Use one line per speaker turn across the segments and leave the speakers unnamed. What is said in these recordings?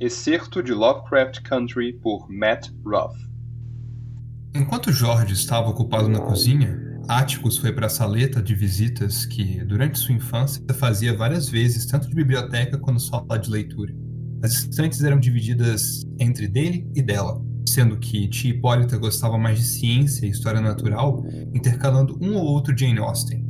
Excerto de Lovecraft Country por Matt Ruff.
Enquanto George estava ocupado na cozinha, Atticus foi para a saleta de visitas que, durante sua infância, fazia várias vezes, tanto de biblioteca quanto sala de leitura. As estantes eram divididas entre dele e dela, sendo que tia Hipólita gostava mais de ciência e história natural, intercalando um ou outro Jane Austen.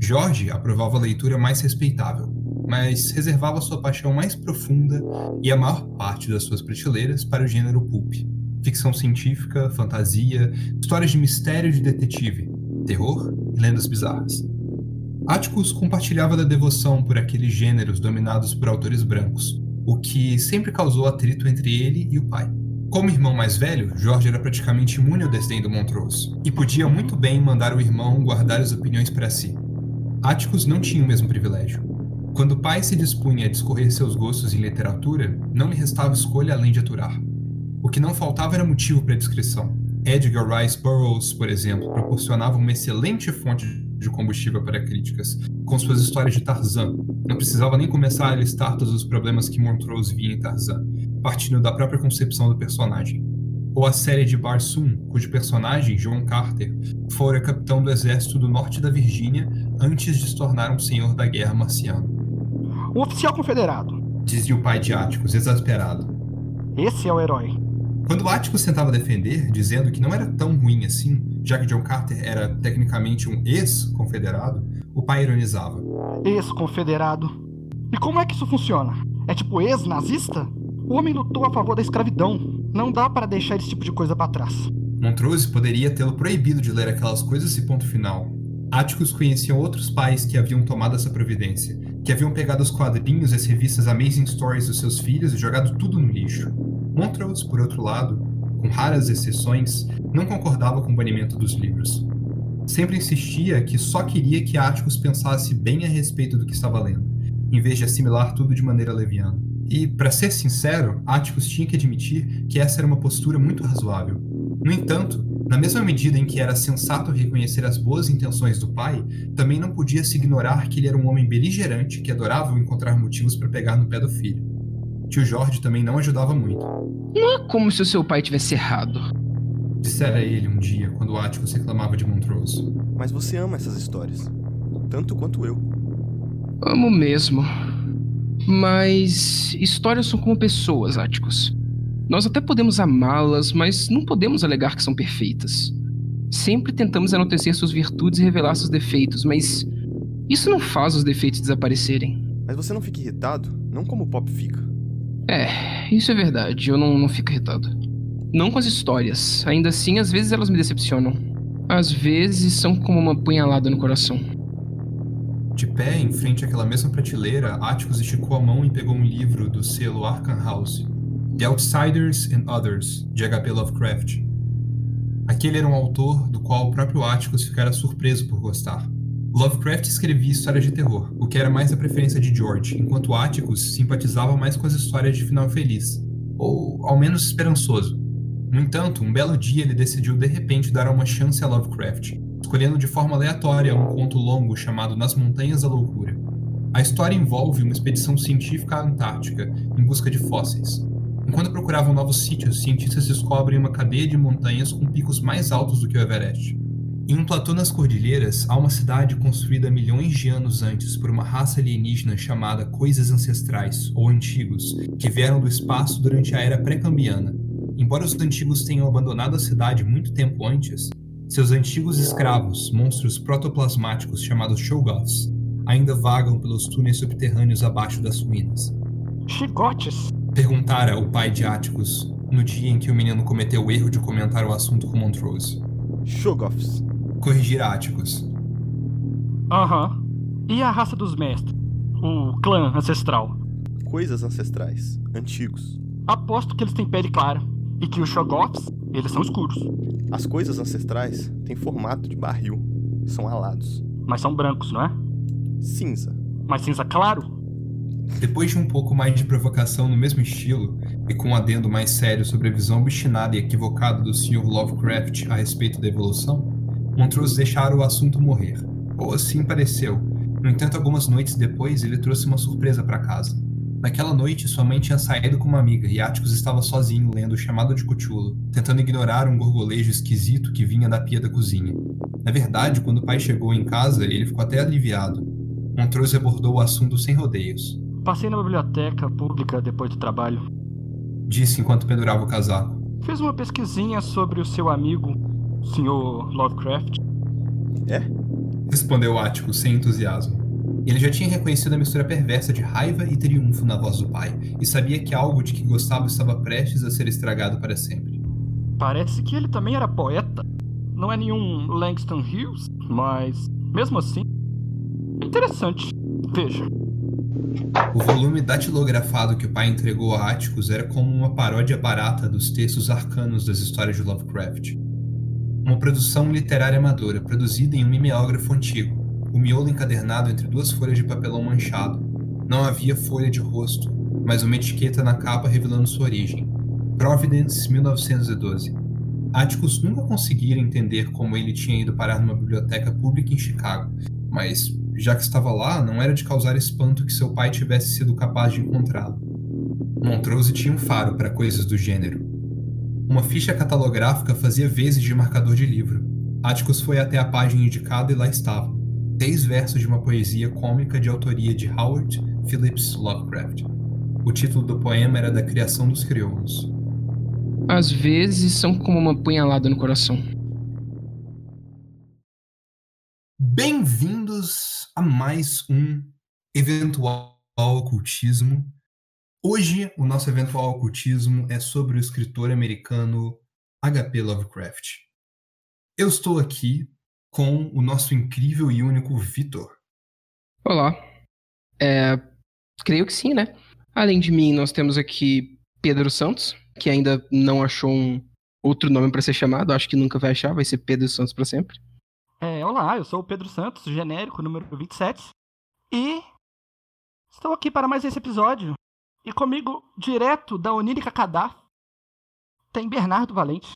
Jorge aprovava a leitura mais respeitável, mas reservava sua paixão mais profunda e a maior parte das suas prateleiras para o gênero pulp. Ficção científica, fantasia, histórias de mistério de detetive, terror e lendas bizarras. Atticus compartilhava da devoção por aqueles gêneros dominados por autores brancos, o que sempre causou atrito entre ele e o pai. Como irmão mais velho, Jorge era praticamente imune ao desdém do Montrose, e podia muito bem mandar o irmão guardar as opiniões para si. Atticus não tinha o mesmo privilégio. Quando o pai se dispunha a discorrer seus gostos em literatura, não lhe restava escolha além de aturar. O que não faltava era motivo para a discrição. Edgar Rice Burroughs, por exemplo, proporcionava uma excelente fonte de combustível para críticas, com suas histórias de Tarzan. Não precisava nem começar a listar todos os problemas que Montrose via em Tarzan, partindo da própria concepção do personagem. Ou a série de Barsoom, cujo personagem, John Carter, fora capitão do exército do norte da Virgínia antes de se tornar um senhor da guerra marciano.
Um oficial confederado.
Dizia o pai de Atticus, exasperado.
Esse é o herói.
Quando Atticus tentava defender, dizendo que não era tão ruim assim, já que John Carter era tecnicamente um ex-confederado, o pai ironizava.
Ex-confederado. E como é que isso funciona? É tipo ex-nazista? O homem lutou a favor da escravidão. Não dá para deixar esse tipo de coisa para trás.
Montrose poderia tê-lo proibido de ler aquelas coisas e ponto final. Atticus conhecia outros pais que haviam tomado essa providência, que haviam pegado os quadrinhos e as revistas Amazing Stories dos seus filhos e jogado tudo no lixo. Montrose, por outro lado, com raras exceções, não concordava com o banimento dos livros. Sempre insistia que só queria que Atticus pensasse bem a respeito do que estava lendo, em vez de assimilar tudo de maneira leviana. E, para ser sincero, Atticus tinha que admitir que essa era uma postura muito razoável. No entanto, na mesma medida em que era sensato reconhecer as boas intenções do pai, também não podia se ignorar que ele era um homem beligerante que adorava encontrar motivos para pegar no pé do filho. Tio Jorge também não ajudava muito.
Não é como se o seu pai tivesse errado.
Dissera ele um dia, quando Atticus reclamava de Montrose.
Mas você ama essas histórias. Tanto quanto eu.
Amo mesmo. Mas histórias são como pessoas, Atticus. Nós até podemos amá-las, mas não podemos alegar que são perfeitas. Sempre tentamos enaltecer suas virtudes e revelar seus defeitos, mas isso não faz os defeitos desaparecerem.
Mas você não fica irritado? Não como o Pop fica.
É, isso é verdade, eu não, não fico irritado. Não com as histórias, ainda assim, às vezes elas me decepcionam. Às vezes são como uma punhalada no coração.
De pé, em frente àquela mesma prateleira, Atticus esticou a mão e pegou um livro do selo Arkham House, The Outsiders and Others, de H.P. Lovecraft. Aquele era um autor do qual o próprio Atticus ficara surpreso por gostar. Lovecraft escrevia histórias de terror, o que era mais a preferência de George, enquanto Atticus simpatizava mais com as histórias de final feliz, ou ao menos esperançoso. No entanto, um belo dia ele decidiu de repente dar uma chance a Lovecraft, escolhendo de forma aleatória um conto longo chamado Nas Montanhas da Loucura. A história envolve uma expedição científica à Antártica em busca de fósseis. Enquanto procuravam novos sítios, cientistas descobrem uma cadeia de montanhas com picos mais altos do que o Everest. Em um platô nas cordilheiras, há uma cidade construída milhões de anos antes por uma raça alienígena chamada Coisas Ancestrais, ou Antigos, que vieram do espaço durante a Era Pré-Cambiana. Embora os antigos tenham abandonado a cidade muito tempo antes, seus antigos escravos, monstros protoplasmáticos chamados Shoggoths, ainda vagam pelos túneis subterrâneos abaixo das ruínas.
Chicotes!
Perguntara o pai de Atticus no dia em que o menino cometeu o erro de comentar o assunto com Montrose.
Shoggoths.
Corrigir Atticus.
Aham. E a raça dos mestres? O clã ancestral?
Coisas ancestrais. Antigos.
Aposto que eles têm pele clara. E que os Shoggoths, eles são escuros.
As coisas ancestrais têm formato de barril. São alados.
Mas são brancos, não é?
Cinza.
Mas cinza claro?
Depois de um pouco mais de provocação no mesmo estilo, e com um adendo mais sério sobre a visão obstinada e equivocada do Sr. Lovecraft a respeito da evolução, Montrose deixara o assunto morrer. Ou assim pareceu. No entanto, algumas noites depois, ele trouxe uma surpresa para casa. Naquela noite, sua mãe tinha saído com uma amiga e Atticus estava sozinho lendo o chamado de Cthulhu, tentando ignorar um gorgolejo esquisito que vinha da pia da cozinha. Na verdade, quando o pai chegou em casa, ele ficou até aliviado. Montrose abordou o assunto sem rodeios.
Passei na biblioteca pública depois do trabalho.
Disse enquanto pendurava o casaco.
Fiz uma pesquisinha sobre o seu amigo, o Sr. Lovecraft.
É?
Respondeu Atticus sem entusiasmo. Ele já tinha reconhecido a mistura perversa de raiva e triunfo na voz do pai, e sabia que algo de que gostava estava prestes a ser estragado para sempre.
Parece que ele também era poeta. Não é nenhum Langston Hughes, mas mesmo assim, é interessante. Veja.
O volume datilografado que o pai entregou a Atticus era como uma paródia barata dos textos arcanos das histórias de Lovecraft. Uma produção literária amadora, produzida em um mimeógrafo antigo, o miolo encadernado entre duas folhas de papelão manchado. Não havia folha de rosto, mas uma etiqueta na capa revelando sua origem. Providence, 1912. Atticus nunca conseguira entender como ele tinha ido parar numa biblioteca pública em Chicago, mas, já que estava lá, não era de causar espanto que seu pai tivesse sido capaz de encontrá-lo. Montrose tinha um faro para coisas do gênero. Uma ficha catalográfica fazia vezes de marcador de livro. Atticus foi até a página indicada e lá estava seis versos de uma poesia cômica de autoria de Howard Phillips Lovecraft. O título do poema era Da Criação dos Crioulos.
Às vezes são como uma punhalada no coração.
Bem-vindos a mais um eventual ocultismo. Hoje, o nosso eventual ocultismo é sobre o escritor americano H.P. Lovecraft. Eu estou aqui com o nosso incrível e único Vitor.
Olá. É, creio que sim, né? Além de mim, nós temos aqui Pedro Santos, que ainda não achou um outro nome para ser chamado, acho que nunca vai achar, vai ser Pedro Santos para sempre.
É, olá, eu sou o Pedro Santos, genérico, número 27. E estou aqui para mais esse episódio. E comigo, direto da Onírica Cadaf, tem Bernardo Valente.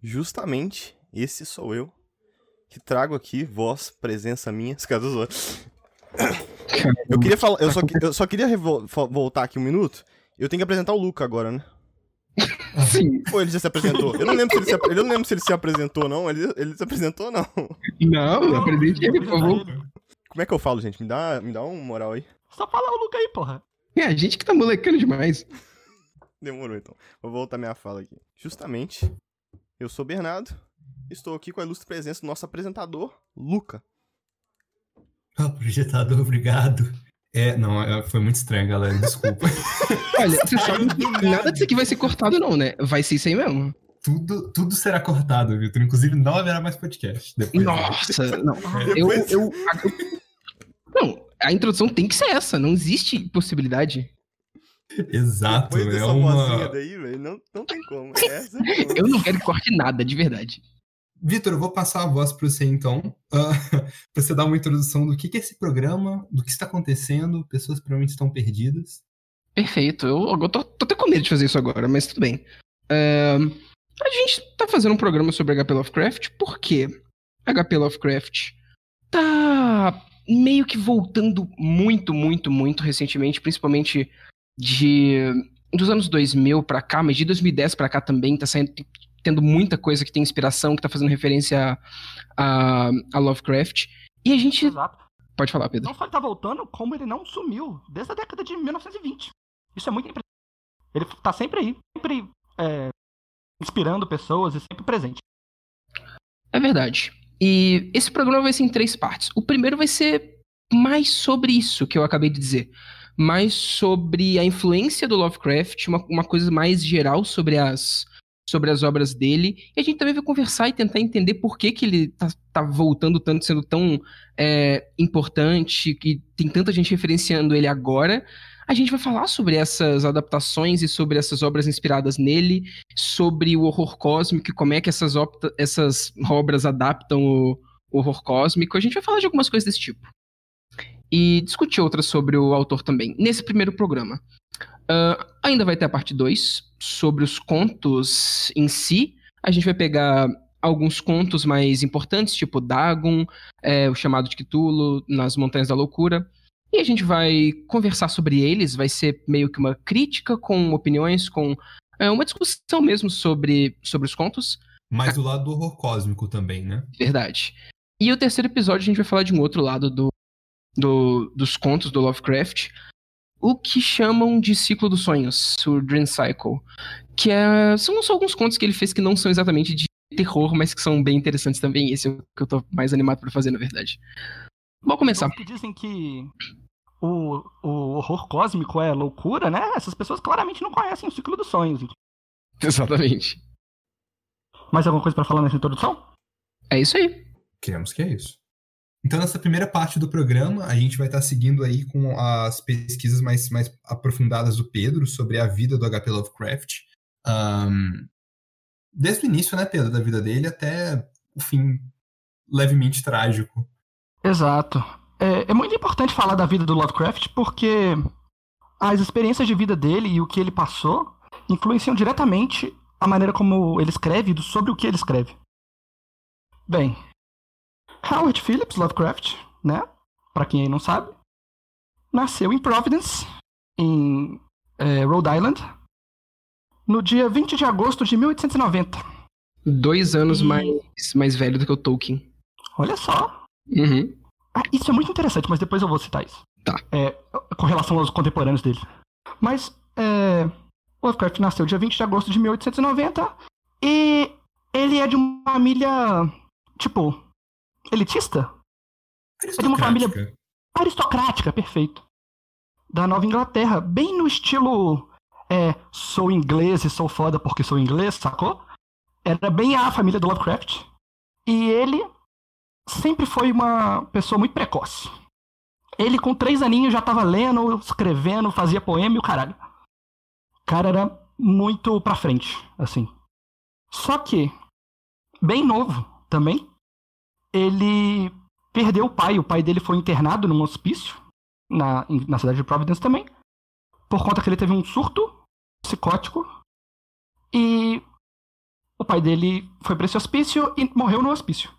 Justamente, esse sou eu que trago aqui voz, presença minha. Esse cara do Eu queria falar, eu só, eu só queria voltar aqui um minuto. Eu tenho que apresentar o Luca agora, né?
Sim.
Ou ele já se apresentou? Eu não lembro se ele se, eu não lembro se ele se apresentou, não. Ele, ele se apresentou, não.
Não, apresente ele, por favor.
Como é que eu falo, gente? Me dá, me dá um moral aí.
Só fala o Luca aí, porra.
É, a gente que tá molecando demais.
Demorou, então. Vou voltar minha fala aqui. Justamente, eu sou Bernardo, Estou aqui com a ilustre presença do nosso apresentador, Luca.
Projetador, obrigado. É, não, é, foi muito estranho, galera, desculpa.
Olha, você sabe que nada disso aqui vai ser cortado não, né? Vai ser isso aí mesmo.
Tudo, tudo será cortado, Vitor. Inclusive, não haverá mais podcast.
Depois Nossa, não. Eu, eu, eu, Não, a introdução tem que ser essa. Não existe possibilidade.
Exato,
Depois
é uma...
daí, não, não tem como. É essa
eu não quero que corte nada, de verdade.
Vitor, eu vou passar a voz para você então, uh, para você dar uma introdução do que, que é esse programa, do que está acontecendo, pessoas provavelmente estão perdidas.
Perfeito, eu, eu tô, tô, até com medo de fazer isso agora, mas tudo bem. Uh, a gente tá fazendo um programa sobre HP Lovecraft porque HP Lovecraft tá meio que voltando muito, muito, muito recentemente, principalmente de dos anos 2000 para cá, mas de 2010 para cá também tá saindo tendo muita coisa que tem inspiração, que tá fazendo referência a, a Lovecraft. E a gente.
Exato.
Pode falar, Pedro.
Não só ele tá voltando, como ele não sumiu desde a década de 1920. Isso é muito impressionante. Ele tá sempre aí, sempre é, inspirando pessoas e sempre presente.
É verdade. E esse programa vai ser em três partes. O primeiro vai ser mais sobre isso que eu acabei de dizer. Mais sobre a influência do Lovecraft, uma, uma coisa mais geral sobre as, sobre as obras dele. E a gente também vai conversar e tentar entender por que, que ele tá, tá voltando tanto, sendo tão é, importante, que tem tanta gente referenciando ele agora. A gente vai falar sobre essas adaptações e sobre essas obras inspiradas nele, sobre o horror cósmico e como é que essas, essas obras adaptam o horror cósmico. A gente vai falar de algumas coisas desse tipo. E discutir outras sobre o autor também, nesse primeiro programa. Uh, ainda vai ter a parte 2 sobre os contos em si. A gente vai pegar alguns contos mais importantes, tipo Dagon, é, o chamado de Cthulhu, nas Montanhas da Loucura. E a gente vai conversar sobre eles, vai ser meio que uma crítica com opiniões, com é, uma discussão mesmo sobre, sobre os contos.
Mas do lado do horror cósmico também, né?
Verdade. E o terceiro episódio a gente vai falar de um outro lado do, do, dos contos do Lovecraft, o que chamam de ciclo dos sonhos, o Dream Cycle, que é, são só alguns contos que ele fez que não são exatamente de terror, mas que são bem interessantes também. Esse é o que eu tô mais animado para fazer, na verdade. Vamos começar.
Os que dizem que o, o horror cósmico é loucura, né? Essas pessoas claramente não conhecem o ciclo dos sonhos.
Exatamente.
Mais alguma coisa para falar nessa introdução?
É isso aí.
Queremos que é isso. Então, nessa primeira parte do programa, a gente vai estar seguindo aí com as pesquisas mais, mais aprofundadas do Pedro sobre a vida do HP Lovecraft. Um, desde o início, né, Pedro, da vida dele até o fim levemente trágico.
Exato. É, é muito importante falar da vida do Lovecraft porque as experiências de vida dele e o que ele passou influenciam diretamente a maneira como ele escreve e sobre o que ele escreve. Bem, Howard Phillips Lovecraft, né? Para quem não sabe, nasceu em Providence, em é, Rhode Island, no dia 20 de agosto de 1890.
Dois anos e... mais, mais velho do que o Tolkien.
Olha só.
Uhum.
Ah, isso é muito interessante, mas depois eu vou citar isso.
Tá.
É, com relação aos contemporâneos dele. Mas, é, Lovecraft nasceu dia 20 de agosto de 1890 e ele é de uma família, tipo, elitista? É de uma família aristocrática, perfeito. Da Nova Inglaterra, bem no estilo é, sou inglês e sou foda porque sou inglês, sacou? Era bem a família do Lovecraft. E ele sempre foi uma pessoa muito precoce. Ele, com três aninhos, já tava lendo, escrevendo, fazia poema e o caralho. O cara era muito pra frente, assim. Só que, bem novo também, ele perdeu o pai. O pai dele foi internado num hospício, na, na cidade de Providence também, por conta que ele teve um surto psicótico. E o pai dele foi para esse hospício e morreu no hospício.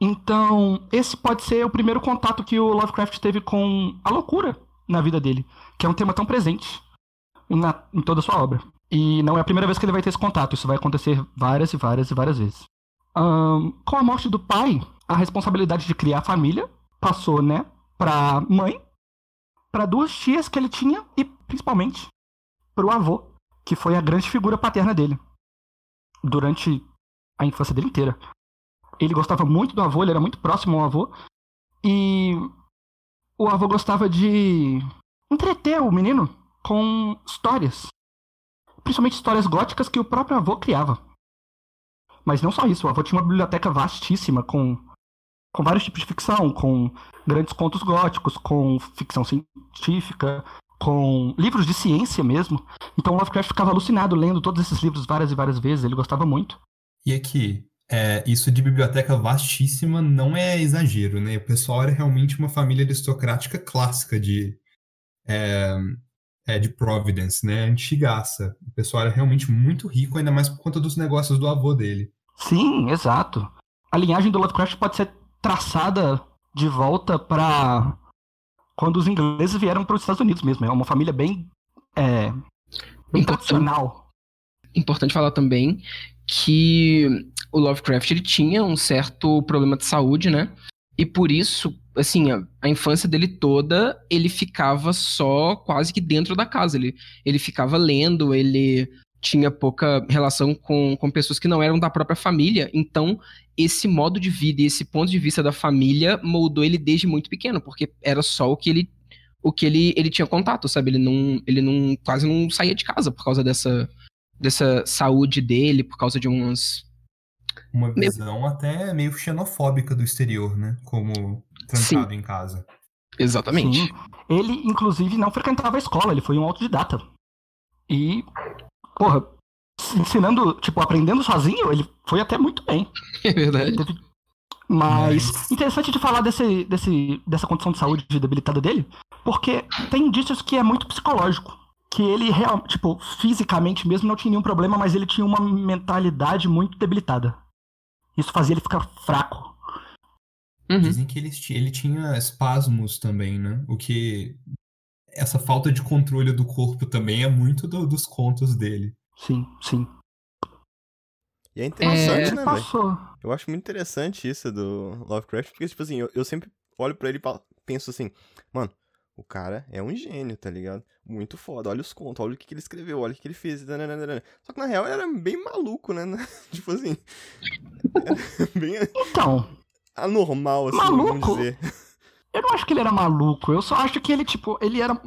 Então, esse pode ser o primeiro contato que o Lovecraft teve com a loucura na vida dele, que é um tema tão presente na, em toda a sua obra. E não é a primeira vez que ele vai ter esse contato, isso vai acontecer várias e várias e várias vezes. Um, com a morte do pai, a responsabilidade de criar a família passou, né, pra mãe, para duas tias que ele tinha e, principalmente, pro avô, que foi a grande figura paterna dele durante a infância dele inteira ele gostava muito do avô, ele era muito próximo ao avô. E o avô gostava de entreter o menino com histórias. Principalmente histórias góticas que o próprio avô criava. Mas não só isso, o avô tinha uma biblioteca vastíssima com, com vários tipos de ficção, com grandes contos góticos, com ficção científica, com livros de ciência mesmo. Então Lovecraft ficava alucinado lendo todos esses livros várias e várias vezes, ele gostava muito.
E aqui, é, isso de biblioteca vastíssima não é exagero, né? O pessoal era realmente uma família aristocrática clássica de, é, é, de Providence, né? Antigaça. O pessoal era realmente muito rico, ainda mais por conta dos negócios do avô dele.
Sim, exato. A linhagem do Lovecraft pode ser traçada de volta para quando os ingleses vieram para os Estados Unidos mesmo. É uma família bem, é, bem tradicional.
Importante falar também que o Lovecraft ele tinha um certo problema de saúde, né? E por isso, assim, a, a, infância dele toda, ele ficava só quase que dentro da casa. Ele, ele ficava lendo, ele tinha pouca relação com, com pessoas que não eram da própria família. Então, esse modo de vida e esse ponto de vista da família moldou ele desde muito pequeno, porque era só o que ele o que ele, ele tinha contato, sabe? Ele não ele não quase não saía de casa por causa dessa dessa saúde dele, por causa de umas
uma visão meio... até meio xenofóbica do exterior, né? Como trancado Sim. em casa.
Exatamente. Sim.
Ele, inclusive, não frequentava a escola, ele foi um autodidata. E, porra, ensinando, tipo, aprendendo sozinho, ele foi até muito bem.
É verdade.
Mas, Mas, interessante de falar desse, desse, dessa condição de saúde debilitada dele, porque tem indícios que é muito psicológico. Que ele, real, tipo, fisicamente mesmo não tinha nenhum problema, mas ele tinha uma mentalidade muito debilitada. Isso fazia ele ficar fraco.
Uhum.
Dizem que ele, ele tinha espasmos também, né? O que. Essa falta de controle do corpo também é muito do- dos contos dele.
Sim, sim.
E é interessante,
Ele
né, velho?
passou.
Eu acho muito interessante isso do Lovecraft, porque, tipo assim, eu, eu sempre olho pra ele e penso assim, mano, o cara é um gênio, tá ligado? Muito foda, olha os contos, olha o que, que ele escreveu, olha o que, que ele fez. nananana. Só que na real ele era bem maluco, né? tipo assim. Era bem
Então,
anormal, assim,
Maluco?
vamos dizer.
eu não acho que ele era maluco. Eu só acho que ele, tipo, ele era.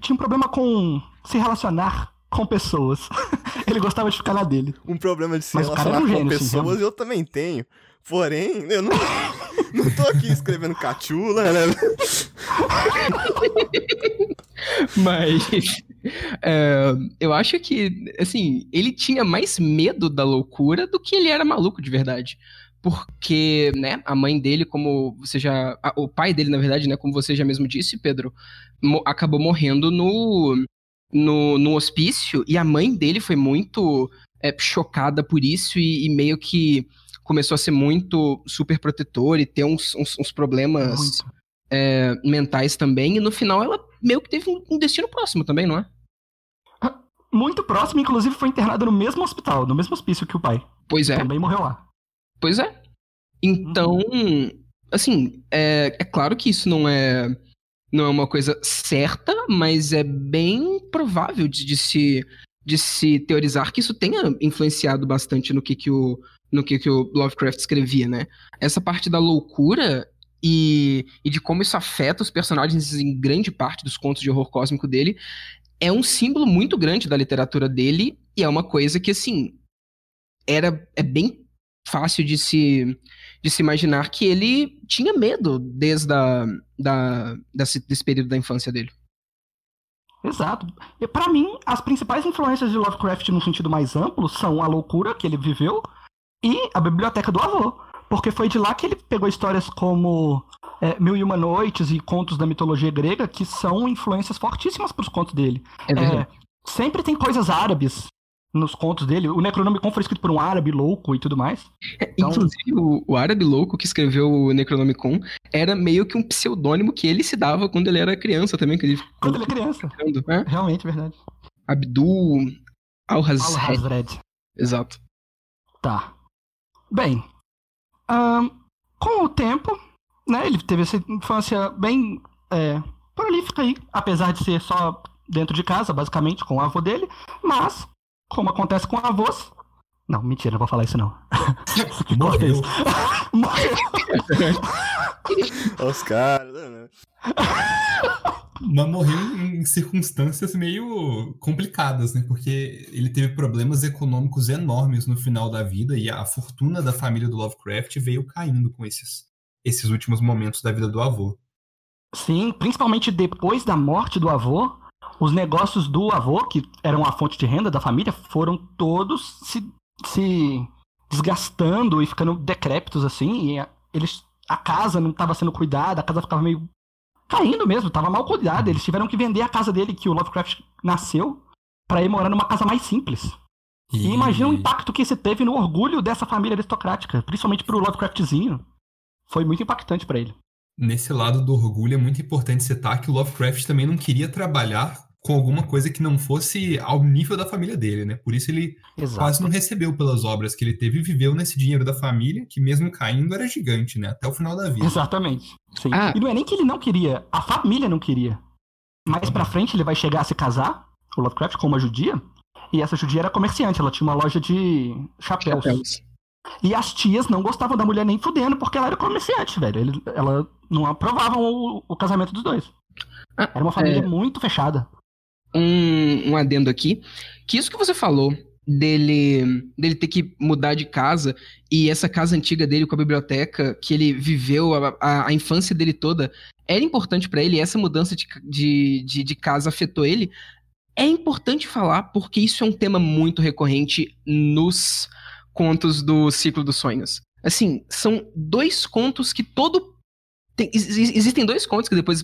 Tinha um problema com se relacionar com pessoas. ele gostava de ficar na dele.
Um problema de se
Mas cara
relacionar
um
com
gênio, sim,
pessoas
realmente.
eu também tenho. Porém, eu não, não tô aqui escrevendo cachula, né?
Mas é, eu acho que, assim, ele tinha mais medo da loucura do que ele era maluco de verdade. Porque, né, a mãe dele, como você já. a- o pai dele, na verdade, né, como você já mesmo disse, Pedro, mo- acabou morrendo no, no, no hospício e a mãe dele foi muito é, chocada por isso e, e meio que começou a ser muito super protetor e ter uns, uns, uns problemas é, mentais também, e no final ela meio que teve um- um destino próximo também, não é?
Muito próximo, inclusive foi internado no mesmo hospital, no mesmo hospício que o pai.
Pois é,
Também morreu lá.
Pois é. Então, assim, é, é claro que isso não é não é uma coisa certa, mas é bem provável de, de se de se teorizar que isso tenha influenciado bastante no que que o no que que o Lovecraft escrevia, né? Essa parte da loucura e, e de como isso afeta os personagens em grande parte dos contos de horror cósmico dele é um símbolo muito grande da literatura dele e é uma coisa que assim era é bem fácil de se de se imaginar que ele tinha medo desde a, da, desse, desse período da infância dele.
Exato. E para mim, as principais influências de Lovecraft no sentido mais amplo são a loucura que ele viveu e a biblioteca do avô. Porque foi de lá que ele pegou histórias como é, Mil e Uma Noites e contos da mitologia grega, que são influências fortíssimas para os contos dele.
É verdade.
É, sempre tem coisas árabes nos contos dele. O Necronomicon foi escrito por um árabe louco e tudo mais. então-
Inclusive, o, o árabe louco que escreveu o Necronomicon era meio que um pseudônimo que ele se dava quando ele era criança também, ele
Quando ele é criança.
né?
Realmente, verdade.
Abdul Al-Hazred.
Al-Hazred.
Exato.
Tá. Bem, ahn, com o tempo, né, ele teve essa infância bem é, prolífica aí, apesar de ser só dentro de casa, basicamente, com o avô dele, mas, como acontece com avós... Não, mentira, não vou falar isso não.
Morreu.
Morreu.
Olha os caras, né?
Mas morreu em circunstâncias meio complicadas, né? Porque ele teve problemas econômicos enormes no final da vida e a fortuna da família do Lovecraft veio caindo com esses, esses últimos momentos da vida do avô.
Sim, principalmente depois da morte do avô, os negócios do avô, que eram a fonte de renda da família, foram todos se, se desgastando e ficando decrépitos, assim. E a, eles, a casa não estava sendo cuidada, a casa ficava meio caindo mesmo, estava mal cuidada. Eles tiveram que vender a casa dele, que o Lovecraft nasceu, para ir morar numa casa mais simples. E imagina o impacto que isso teve no orgulho dessa família aristocrática, principalmente pro Lovecraftzinho. Foi muito impactante para ele.
Nesse lado do orgulho é muito importante citar que o Lovecraft também não queria trabalhar com alguma coisa que não fosse ao nível da família dele, né? Por isso ele
Exato.
quase não recebeu pelas obras que ele teve e viveu nesse dinheiro da família, que mesmo caindo era gigante, né? Até o final da vida.
Exatamente. Sim.
Ah.
E não é nem que ele não queria, a família não queria. Mais pra frente ele vai chegar a se casar, o Lovecraft, com uma judia, e essa judia era comerciante, ela tinha uma loja de chapéus.
Chapéus.
E as tias não gostavam da mulher nem fudendo, porque ela era comerciante, velho. Ele, ela não aprovavam o, o casamento dos dois.
Ah,
Era uma família
é.
muito fechada.
Um, um adendo aqui, que isso que você falou dele dele ter que mudar de casa e essa casa antiga dele com a biblioteca que ele viveu a, a, a infância dele toda era importante pra ele essa mudança de, de, de, de casa afetou ele. É importante falar porque isso é um tema muito recorrente nos contos do ciclo dos sonhos. Assim são dois contos que todo tem- ex- ex- existem dois contos que depois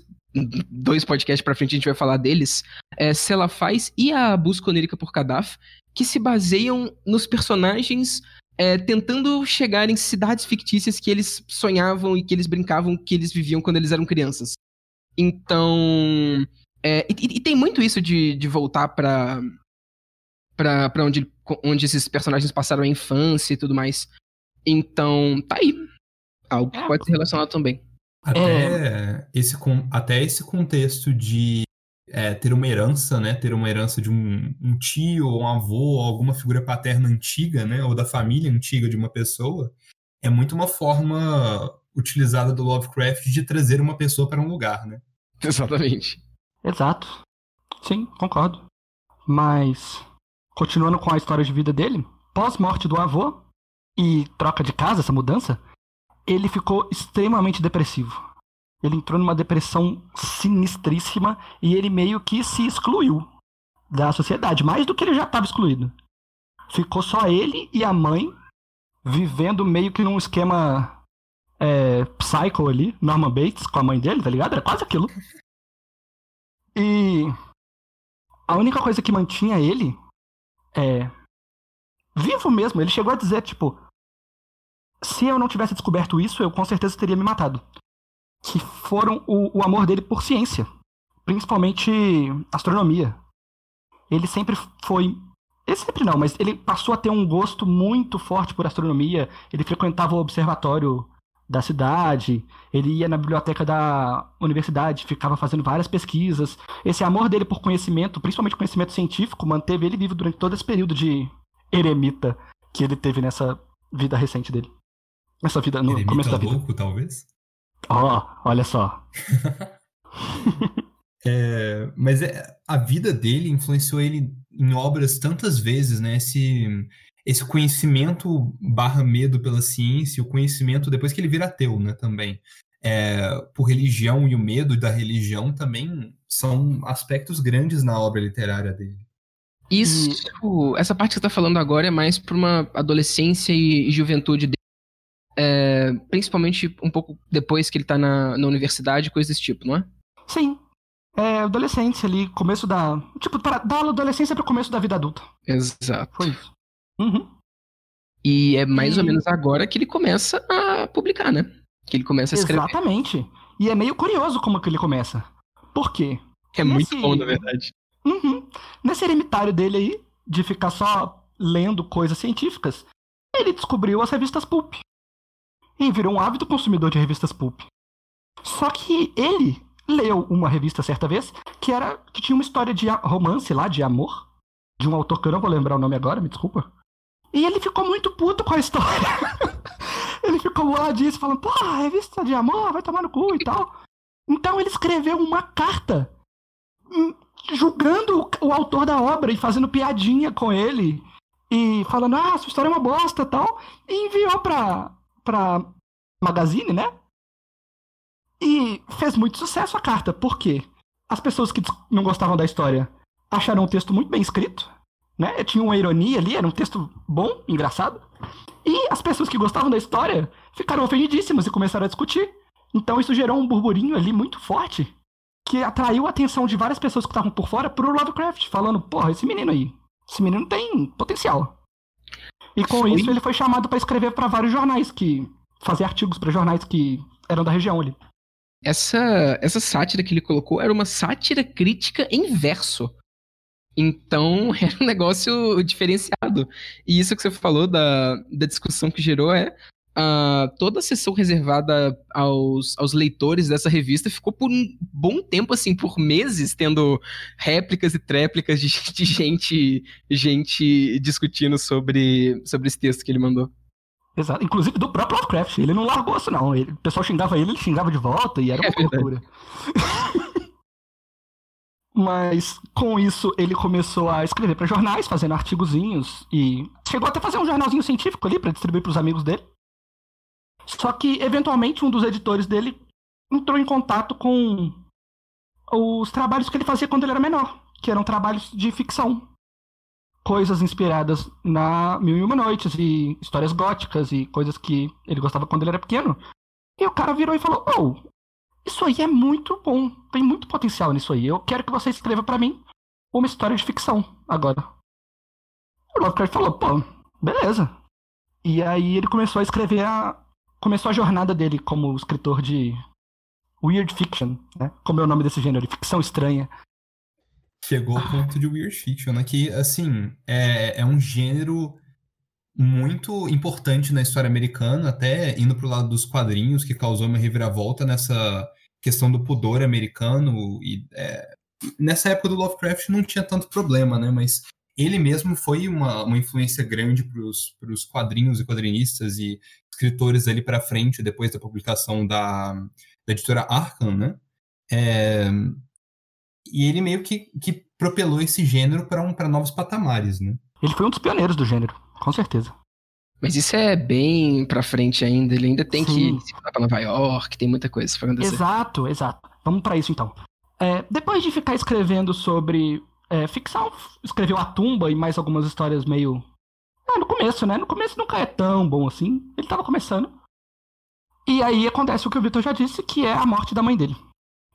dois podcasts pra frente a gente vai falar deles é, Selafaz e a Busca Onírica por Kadaf, que se baseiam nos personagens é, tentando chegar em cidades fictícias que eles sonhavam e que eles brincavam que eles viviam quando eles eram crianças. Então. É, e, e, tem muito isso de, de voltar pra, pra, pra onde, onde esses personagens passaram a infância e tudo mais. Então, tá aí. Algo que pode ser relacionado também.
Até, é. esse, até esse contexto de é, ter uma herança, né? Ter uma herança de um, um tio, ou um avô, ou alguma figura paterna antiga, né? Ou da família antiga de uma pessoa, é muito uma forma utilizada do Lovecraft de trazer uma pessoa para um lugar, né?
Exatamente.
Exato. Sim, concordo. Mas, continuando com a história de vida dele, pós-morte do avô e troca de casa, essa mudança, ele ficou extremamente depressivo. Ele entrou numa depressão sinistríssima e ele meio que se excluiu da sociedade, mais do que ele já estava excluído. Ficou só ele e a mãe vivendo meio que num esquema é, psycho ali, Norman Bates com a mãe dele, tá ligado? Era quase aquilo. E a única coisa que mantinha ele é vivo mesmo. Ele chegou a dizer, tipo, se eu não tivesse descoberto isso, eu com certeza teria me matado que foram o, o amor dele por ciência, principalmente astronomia. Ele sempre foi ele sempre não, mas ele passou a ter um gosto muito forte por astronomia. Ele frequentava o observatório da cidade, ele ia na biblioteca da universidade, ficava fazendo várias pesquisas. Esse amor dele por conhecimento, principalmente conhecimento científico, manteve ele vivo durante todo esse período de eremita que ele teve nessa vida recente dele. Nessa vida, no
eremita
começo da vida.
louco, talvez?
Ó, oh, olha só.
é, mas é, a vida dele influenciou ele em obras tantas vezes, né? Esse, esse conhecimento barra medo pela ciência, o conhecimento depois que ele vira ateu, né? Também. É, por religião e o medo da religião também são aspectos grandes na obra literária dele.
Isso, essa parte que você está falando agora é mais para uma adolescência e juventude dele é, principalmente um pouco depois que ele tá na, na universidade, coisas desse tipo, não é?
Sim. É adolescência ali, começo da. Tipo, para, da adolescência pro começo da vida adulta.
Exato.
Foi isso. Uhum.
E é mais e... ou menos agora que ele começa a publicar, né? Que ele começa a escrever.
Exatamente. E é meio curioso como que ele começa. Por quê?
É Nesse... muito bom, na verdade.
Uhum. Nesse eremitário dele aí, de ficar só lendo coisas científicas, ele descobriu as revistas Pulp e virou um ávido consumidor de revistas pulp. Só que ele leu uma revista certa vez que era que tinha uma história de romance lá, de amor, de um autor que eu não vou lembrar o nome agora, me desculpa. E ele ficou muito puto com a história. ele ficou lá disso, falando, pô, revista de amor, vai tomar no cu e tal. Então ele escreveu uma carta hum, julgando o autor da obra e fazendo piadinha com ele. E falando, ah, sua história é uma bosta tal. E enviou pra, pra Magazine, né? E fez muito sucesso a carta. Por quê? As pessoas que não gostavam da história acharam o texto muito bem escrito, né? Tinha uma ironia ali, era um texto bom, engraçado. E as pessoas que gostavam da história ficaram ofendidíssimas e começaram a discutir. Então isso gerou um burburinho ali muito forte que atraiu a atenção de várias pessoas que estavam por fora pro Lovecraft, falando: porra, esse menino aí, esse menino tem potencial. E com foi? isso ele foi chamado para escrever para vários jornais que fazer artigos para jornais que eram da região ali.
Essa essa sátira que ele colocou era uma sátira crítica em verso. Então, era um negócio diferenciado. E isso que você falou da, da discussão que gerou é uh, toda a sessão reservada aos, aos leitores dessa revista ficou por um bom tempo, assim, por meses, tendo réplicas e tréplicas de, de gente, gente discutindo sobre, sobre esse texto que ele mandou.
Exato. Inclusive do próprio Lovecraft. Ele não largou isso, não. Ele, o pessoal xingava ele, ele xingava de volta e era uma é loucura. Mas com isso ele começou a escrever para jornais, fazendo artigozinhos e chegou até a fazer um jornalzinho científico ali para distribuir para os amigos dele. Só que, eventualmente, um dos editores dele entrou em contato com os trabalhos que ele fazia quando ele era menor, que eram trabalhos de ficção. Coisas inspiradas na Mil e Uma Noites e histórias góticas e coisas que ele gostava quando ele era pequeno. E o cara virou e falou: Oh, isso aí é muito bom, tem muito potencial nisso aí. Eu quero que você escreva para mim uma história de ficção agora. O Lovecraft falou: Pô, beleza. E aí ele começou a escrever a. Começou a jornada dele como escritor de Weird Fiction, né? Como é o nome desse gênero, ficção estranha.
Chegou ao ponto de Weird Fiction, né? Que, assim, é, é um gênero muito importante na história americana, até indo pro lado dos quadrinhos, que causou uma reviravolta nessa questão do pudor americano. E é, nessa época do Lovecraft não tinha tanto problema, né? Mas ele mesmo foi uma, uma influência grande para os quadrinhos e quadrinistas e escritores ali para frente, depois da publicação da, da editora Arkham, né? É, e ele meio que, que propelou esse gênero para um, novos patamares, né?
Ele foi um dos pioneiros do gênero, com certeza.
Mas isso é bem pra frente ainda, ele ainda tem Sim. que se mudar pra Nova York, tem muita coisa pra acontecer.
Exato, exato. Vamos para isso então. É, depois de ficar escrevendo sobre é, ficção, escreveu A Tumba e mais algumas histórias meio. É, no começo, né? No começo nunca é tão bom assim. Ele tava começando. E aí acontece o que o Victor já disse, que é a morte da mãe dele.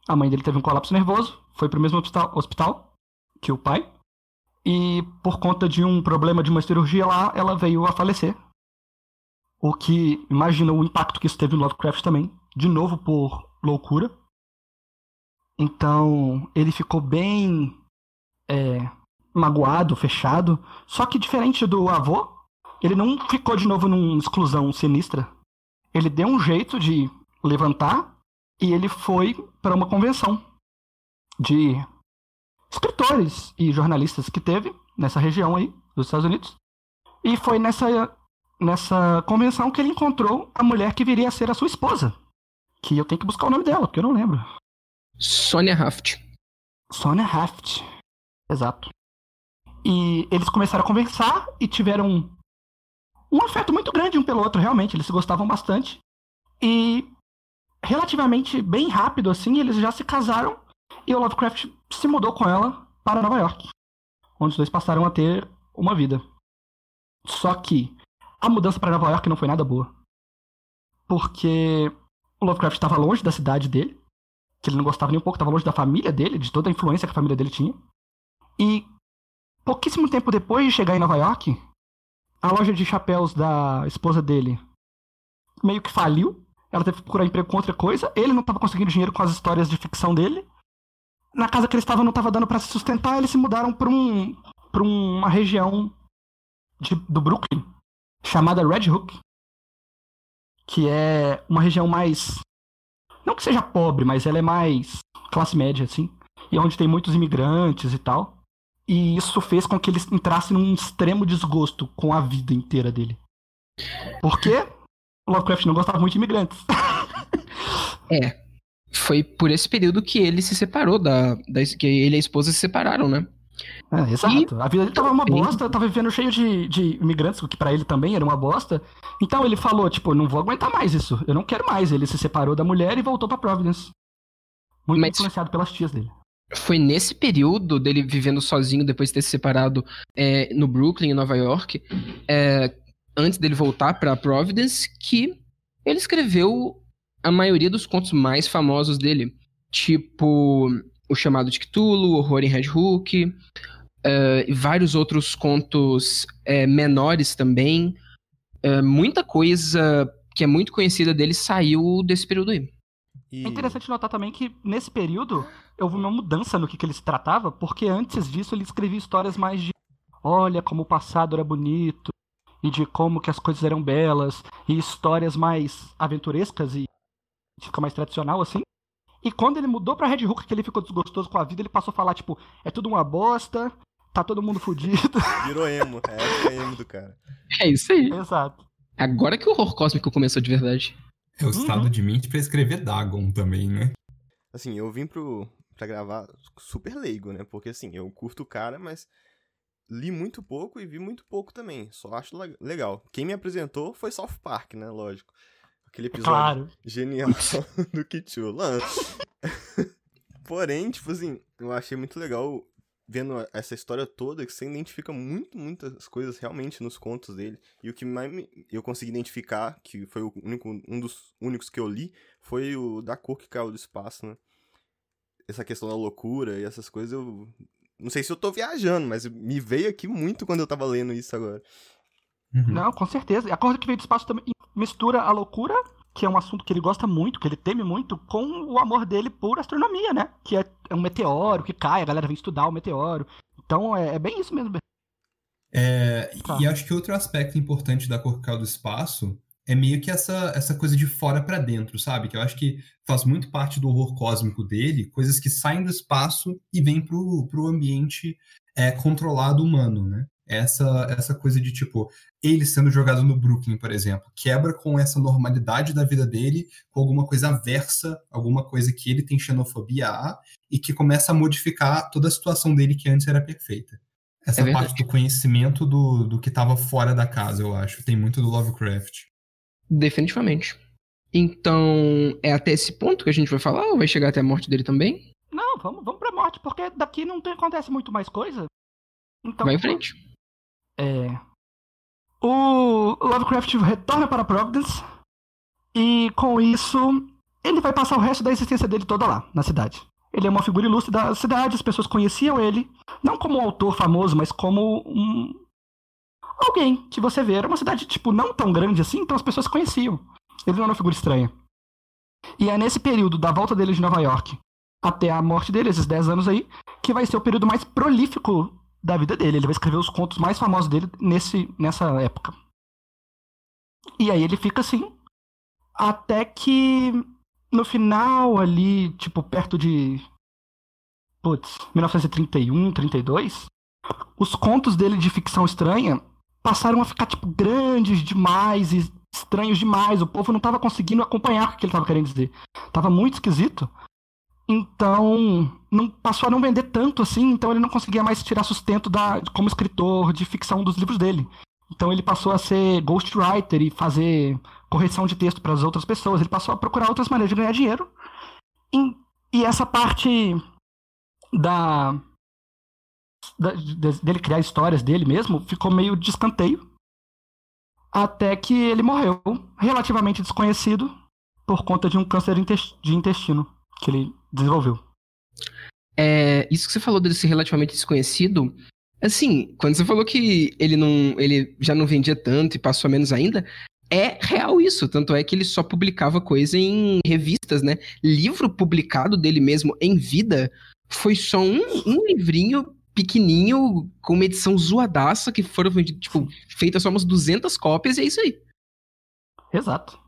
A mãe dele teve um colapso nervoso, foi pro mesmo hospital, hospital que o pai. E por conta de um problema de uma cirurgia lá, ela veio a falecer. O que, imagina o impacto que isso teve no Lovecraft também. De novo por loucura. Então, ele ficou bem é, magoado, fechado. Só que diferente do avô, ele não ficou de novo numa exclusão sinistra. Ele deu um jeito de levantar e ele foi para uma convenção de escritores e jornalistas que teve nessa região aí dos Estados Unidos. E foi nessa, nessa convenção que ele encontrou a mulher que viria a ser a sua esposa. Que eu tenho que buscar o nome dela, porque eu não lembro.
Sonia Haft.
Sonia Haft. Exato. E eles começaram a conversar e tiveram um afeto muito grande um pelo outro, realmente. Eles se gostavam bastante. E relativamente bem rápido, assim, eles já se casaram e o Lovecraft se mudou com ela para Nova York, onde os dois passaram a ter uma vida. Só que a mudança para Nova York não foi nada boa. Porque o Lovecraft estava longe da cidade dele, que ele não gostava nem um pouco, estava longe da família dele, de toda a influência que a família dele tinha. E pouquíssimo tempo depois de chegar em Nova York, a loja de chapéus da esposa dele meio que faliu. Ela teve que procurar emprego com outra coisa. Ele não estava conseguindo dinheiro com as histórias de ficção dele. Na casa que eles estavam não estava dando para se sustentar. Eles se mudaram para um, uma região de, do Brooklyn chamada Red Hook, que é uma região mais não que seja pobre, mas ela é mais classe média assim, e onde tem muitos imigrantes e tal. E isso fez com que ele entrasse num extremo desgosto com a vida inteira dele. Por quê? O Lovecraft não gostava muito de imigrantes.
é. Foi por esse período que ele se separou da, da que ele e a esposa se separaram, né?
É, exato. E... A vida dele tava uma bosta, tava vivendo cheio de, de imigrantes, o que para ele também era uma bosta. Então ele falou, tipo, não vou aguentar mais isso, eu não quero mais. Ele se separou da mulher e voltou para Providence. Muito Mas... influenciado pelas tias dele
foi nesse período dele vivendo sozinho, depois de ter se separado é, no Brooklyn, em Nova York, é, antes dele voltar para Providence, que ele escreveu a maioria dos contos mais famosos dele. Tipo O Chamado de Cthulhu, Horror em Red Hook, é, e vários outros contos é, menores também. É, muita coisa que é muito conhecida dele saiu desse período aí.
E... É interessante notar também que nesse período houve uma mudança no que, que ele se tratava, porque antes disso ele escrevia histórias mais de olha como o passado era bonito, e de como que as coisas eram belas, e histórias mais aventurescas e fica mais tradicional assim. E quando ele mudou pra Red Hook, que ele ficou desgostoso com a vida, ele passou a falar, tipo, é tudo uma bosta, tá todo mundo fudido.
Virou emo, é, é emo do cara.
É isso aí.
Exato.
Agora que o horror cósmico começou de verdade.
É o estado uhum. de mente para escrever Dagon também, né?
Assim, eu vim pro, pra gravar super leigo, né? Porque assim, eu curto o cara, mas li muito pouco e vi muito pouco também. Só acho legal. Quem me apresentou foi South Park, né? Lógico. Aquele episódio claro. genial do Kichula. Porém, tipo assim, eu achei muito legal vendo essa história toda, que você identifica muito, muitas coisas realmente nos contos dele. E o que mais me, eu consegui identificar, que foi o único, um dos únicos que eu li, foi o da cor que caiu do espaço, né? Essa questão da loucura e essas coisas, eu. Não sei se eu tô viajando, mas me veio aqui muito quando eu tava lendo isso agora.
Uhum.
Não, com certeza. A Corda que veio do espaço também mistura a loucura, que é um assunto que ele gosta muito, que ele teme muito, com o amor dele por astronomia, né? Que é, um meteoro que cai, a galera vem estudar o meteoro. Então é, é bem isso mesmo.
É,
Tá.
E acho que outro aspecto importante da Corcal do Espaço é meio que essa, essa coisa de fora pra dentro, sabe? Que eu acho que faz muito parte do horror cósmico dele, coisas que saem do espaço e vêm pro, pro ambiente é, controlado humano, né? Essa, essa coisa de, tipo, ele sendo jogado no Brooklyn, por exemplo, quebra com essa normalidade da vida dele, com alguma coisa aversa, alguma coisa que ele tem xenofobia a, e que começa a modificar toda a situação dele que antes era perfeita. Essa
É
parte do conhecimento do, do que estava fora da casa, eu acho. Tem muito do Lovecraft.
Definitivamente. Então, é até esse ponto que a gente vai falar ou vai chegar até a morte dele também?
Não, vamos, vamos pra morte, porque daqui não tem, acontece muito mais coisa. Então,
vai em frente.
É. O Lovecraft retorna para Providence e com isso ele vai passar o resto da existência dele toda lá, na cidade. Ele é uma figura ilustre da cidade, as pessoas conheciam ele, não como um autor famoso, mas como um. alguém que você vê. Era uma cidade, tipo, não tão grande assim, então as pessoas conheciam. Ele não era uma figura estranha. E é nesse período da volta dele de Nova York até a morte dele, esses 10 anos aí, que vai ser o período mais prolífico da vida dele. Ele vai escrever os contos mais famosos dele nesse, nessa época. E aí ele fica assim, até que no final ali, tipo, perto de. Putz, 1931, 32, os contos dele de ficção estranha passaram a ficar, tipo, grandes demais e estranhos demais. O povo não tava conseguindo acompanhar o que ele tava querendo dizer. Tava muito esquisito. Então, não passou a não vender tanto assim, então ele não conseguia mais tirar sustento da, como escritor de ficção dos livros dele. Então ele passou a ser ghostwriter e fazer correção de texto para as outras pessoas. Ele passou a procurar outras maneiras de ganhar dinheiro. E, e essa parte da, da- de- dele criar histórias dele mesmo ficou meio de escanteio. Até que ele morreu, relativamente desconhecido, por conta de um câncer de intes- de intestino que ele desenvolveu.
É, isso que você falou dele ser relativamente desconhecido, assim, quando você falou que ele não, ele já não vendia tanto e passou a menos ainda, é real isso, tanto é que ele só publicava coisa em revistas, né? Livro publicado dele mesmo em vida foi só um, um livrinho pequenininho com uma edição zoadaça que foram vendidas, tipo, feitas só umas 200 cópias e é isso aí.
Exato.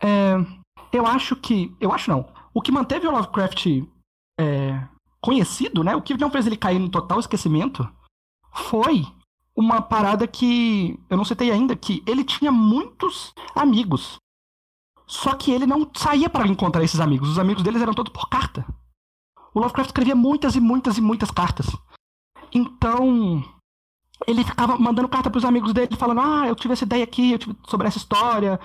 É, eu acho que. Eu acho não. O que manteve o Lovecraft é, conhecido, né? O que não fez ele cair no total esquecimento foi uma parada que eu não citei ainda, que ele tinha muitos amigos. Só que ele não saía para encontrar esses amigos. Os amigos deles eram todos por carta. O Lovecraft escrevia muitas e muitas e muitas cartas. Então, ele ficava mandando carta pros amigos dele, falando: Ah, eu tive essa ideia aqui, eu tive sobre essa história.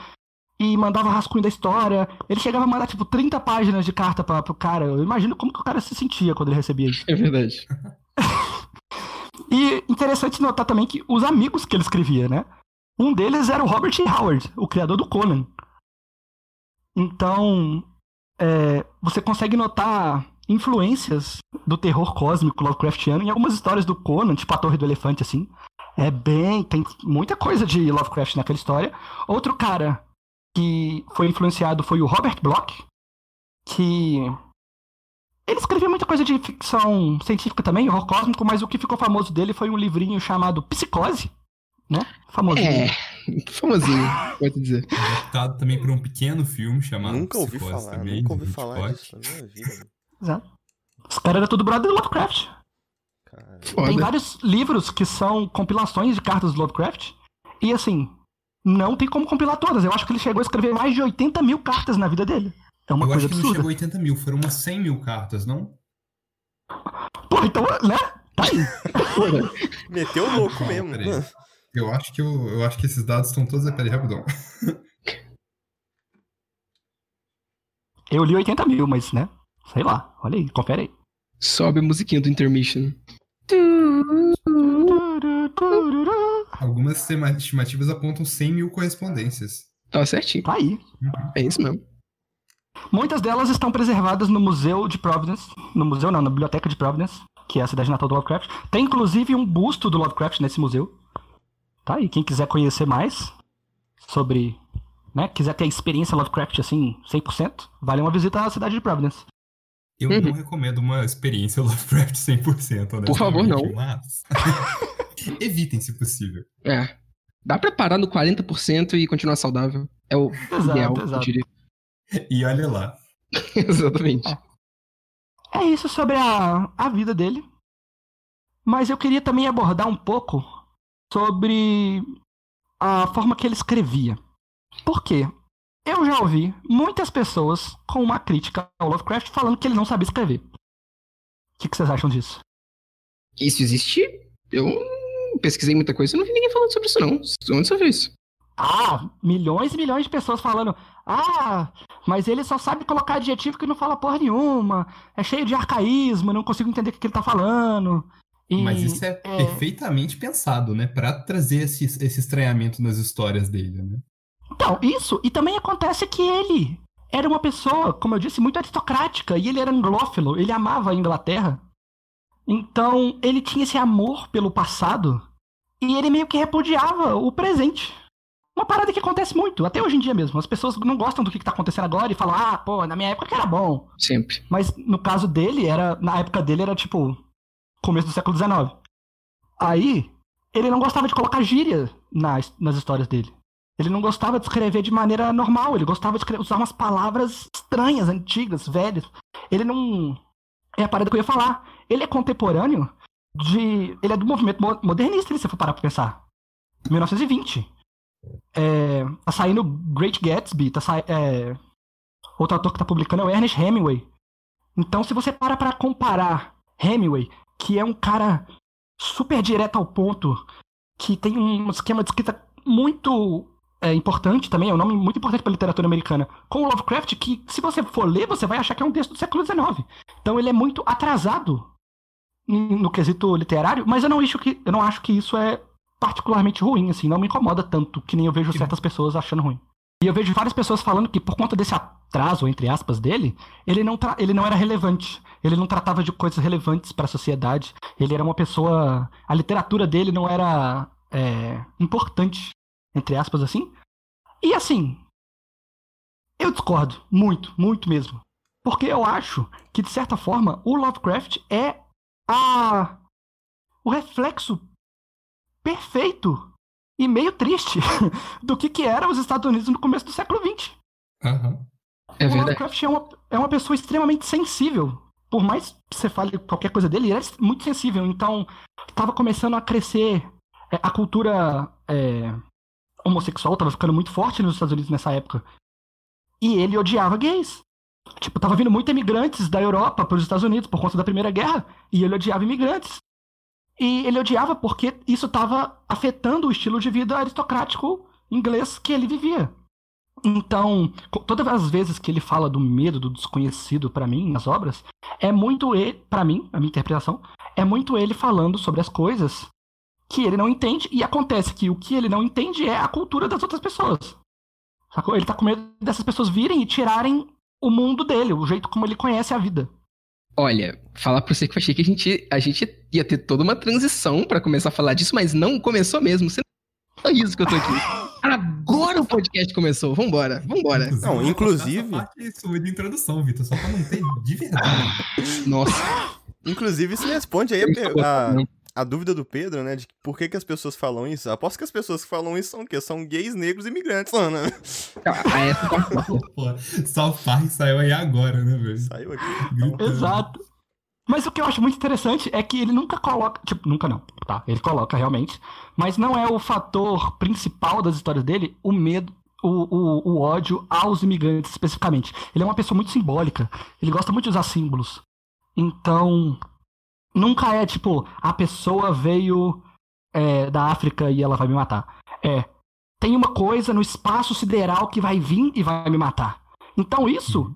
E mandava rascunho da história. Ele chegava a mandar, tipo, 30 páginas de carta pra, pro cara. Eu imagino como que o cara se sentia quando ele recebia isso.
É verdade.
E interessante notar também que os amigos que ele escrevia, né? Um deles era o Robert E. Howard, o criador do Conan. Então, é, você consegue notar influências do terror cósmico Lovecraftiano em algumas histórias do Conan, tipo a Torre do Elefante, assim. É bem. Tem muita coisa de Lovecraft naquela história. Outro cara que foi influenciado foi o Robert Bloch, que. Ele escrevia muita coisa de ficção científica também, horror cósmico, mas o que ficou famoso dele foi um livrinho chamado Psicose, né? Famosinho.
É, famosinho, pode dizer.
Adaptado também por um pequeno filme chamado
Nunca ouvi
Psicose
falar,
também,
nunca ouvi falar
Hitchcock.
disso na minha vida.
Exato. Os caras eram tudo brother do Lovecraft.
Cara.
Tem vários livros que são compilações de cartas do Lovecraft. E assim, não tem como compilar todas. Eu acho que ele chegou a escrever mais de 80 mil cartas na vida dele. É uma
Eu
coisa
acho que não
absurda.
chegou a 80 mil, foram umas 100 mil cartas, não?
Pô, então, né? Tá aí.
Meteu o louco mesmo.
Peraí. Eu acho que, eu, eu acho que esses dados estão todos... Peraí, rapidão.
Eu li 80 mil, mas, né? Sei lá. Olha aí, confere aí.
Sobe a musiquinha do Intermission.
Algumas estima- estimativas apontam 100 mil correspondências.
Tá certinho.
Tá aí.
É isso mesmo.
Muitas delas estão preservadas no Museu de Providence. No museu, não, na Biblioteca de Providence, que é a cidade natal do Lovecraft. Tem inclusive um busto do Lovecraft nesse museu. Tá? E quem quiser conhecer mais sobre, né, quiser ter a experiência Lovecraft assim, 100%, vale uma visita à cidade de Providence.
Eu
Uhum.
não recomendo uma experiência Lovecraft 100%,
Por favor, não.
Mas... Evitem, se possível.
É. Dá pra parar no 40% e continuar saudável. É o
Exato,
ideal, eu
exato.
diria.
E olha lá.
Exatamente.
É isso sobre a, a vida dele. Mas eu queria também abordar um pouco sobre a forma que ele escrevia. Por quê? Eu já ouvi muitas pessoas com uma crítica ao Lovecraft falando que ele não sabia escrever. O que, que vocês acham disso?
Isso existe? Eu não pesquisei muita coisa e não vi ninguém falando sobre isso, não. Onde você viu isso?
Ah, milhões e milhões de pessoas falando. Ah, mas ele só sabe colocar adjetivo que não fala porra nenhuma. É cheio de arcaísmo, não consigo entender o que, ele tá falando. E,
Mas isso é, perfeitamente pensado, né? Pra trazer esse, esse estranhamento nas histórias dele, né?
Então, isso. E também acontece que ele era uma pessoa, como eu disse, muito aristocrática. E ele era anglófilo. Ele amava a Inglaterra. Então, ele tinha esse amor pelo passado. E ele meio que repudiava o presente. Uma parada que acontece muito, até hoje em dia mesmo. As pessoas não gostam do que, que tá acontecendo agora e falam, ah, pô, na minha época que era bom.
Sempre.
Mas no caso dele, era. Na época dele era tipo. Começo do século XIX. Aí, ele não gostava de colocar gíria nas, nas histórias dele. Ele não gostava de escrever de maneira normal, ele gostava de escrever, usar umas palavras estranhas, antigas, velhas. Ele não. É a parada que eu ia falar. Ele é contemporâneo de. Ele é do movimento mo- modernista, se você for parar pra pensar. 1920. É, tá saindo Great Gatsby, tá sa... é, outro autor que tá publicando é o Ernest Hemingway. Então, se você para pra comparar Hemingway, que é um cara super direto ao ponto, que tem um esquema de escrita muito é, importante também, é um nome muito importante para literatura americana, com o Lovecraft, que se você for ler, você vai achar que é um texto do século XIX. Então, ele é muito atrasado no quesito literário, mas eu não acho que, eu não acho que isso é particularmente ruim, assim, não me incomoda tanto que nem eu vejo certas pessoas achando ruim. E eu vejo várias pessoas falando que por conta desse atraso, entre aspas, dele, ele não, ele não era relevante. Ele não tratava de coisas relevantes para a sociedade. Ele era uma pessoa. A literatura dele não era é, importante, entre aspas, assim. E assim. Eu discordo. Muito, muito mesmo. Porque eu acho que, de certa forma, o Lovecraft é a. o reflexo perfeito e meio triste do que, que eram os Estados Unidos no começo do século XX.
Aham.
É
o
verdade.
Lovecraft é uma, é uma pessoa extremamente sensível. Por mais que você fale qualquer coisa dele, ele era muito sensível. Então, estava começando a crescer é, a cultura é, homossexual, estava ficando muito forte nos Estados Unidos nessa época. E ele odiava gays. Tipo, tava vindo muitos imigrantes da Europa para os Estados Unidos por conta da Primeira Guerra. E ele odiava imigrantes. E ele odiava porque isso estava afetando o estilo de vida aristocrático inglês que ele vivia. Então, todas as vezes que ele fala do medo do desconhecido pra mim nas obras, é muito ele, para mim, a minha interpretação, é muito ele falando sobre as coisas que ele não entende e acontece que o que ele não entende é a cultura das outras pessoas. Sacou? Ele tá com medo dessas pessoas virem e tirarem o mundo dele, o jeito como ele conhece a vida.
Olha, falar pra você que eu achei que a gente, a gente ia ter toda uma transição pra começar a falar disso, mas não começou mesmo. Você não é isso que eu tô aqui. Agora o podcast começou. Vambora, vambora.
Não, inclusive-
essa parte sua de introdução, Vitor, só pra não ter de verdade.
Nossa.
Inclusive, isso responde aí a, a, a dúvida do Pedro, né? De por que, que as pessoas falam isso. Aposto que as pessoas que falam isso são o quê? São gays, negros e imigrantes, Ana.
Ah, essa tá-
Pô, South Park saiu aí agora, né, velho?
Saiu aqui.
Gritando.
Exato. Mas o que eu acho muito interessante é que ele nunca coloca. Tipo, nunca não, tá? Ele coloca realmente. Mas não é o fator principal das histórias dele o medo, o, o, o ódio aos imigrantes especificamente. Ele é uma pessoa muito simbólica. Ele gosta muito de usar símbolos. Então. Nunca é tipo, a pessoa veio é, da África e ela vai me matar. É. Tem uma coisa no espaço sideral que vai vir e vai me matar. Então isso.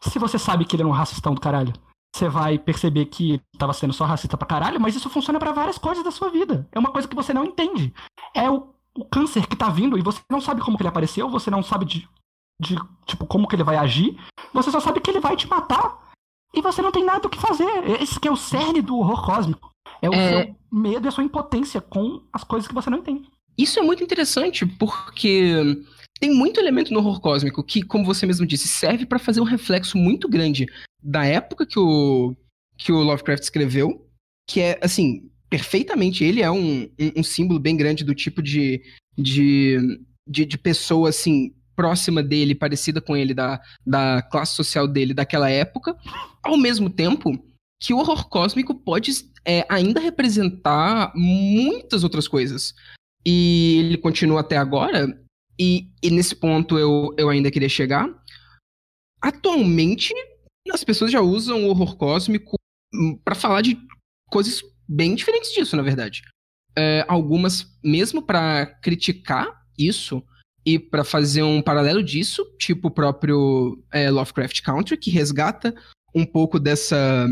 Se você sabe que ele é um racistão do caralho você vai perceber que ele tava sendo só racista pra caralho, mas isso funciona pra várias coisas da sua vida. É uma coisa que você não entende. É o, o câncer que tá vindo e você não sabe como que ele apareceu, você não sabe de, de, tipo, como que ele vai agir. Você só sabe que ele vai te matar e você não tem nada o que fazer. Esse que é o cerne do horror cósmico. É o
É.
seu medo e a sua impotência com as coisas que você não entende.
isso é muito interessante porque tem muito elemento no horror cósmico que, como você mesmo disse, serve para fazer um reflexo muito grande da época que o, que o Lovecraft escreveu, que é, assim, perfeitamente, ele é um, um, um símbolo bem grande do tipo de, de, de, de, pessoa, assim, próxima dele, parecida com ele, da, da classe social dele daquela época, ao mesmo tempo que o horror cósmico pode é, ainda representar muitas outras coisas. E ele continua até agora, e, e nesse ponto eu, eu ainda queria chegar. Atualmente, as pessoas já usam o horror cósmico para falar de coisas bem diferentes disso, na verdade. É, algumas, mesmo para criticar isso e para fazer um paralelo disso, tipo o próprio é, Lovecraft Country, que resgata um pouco dessa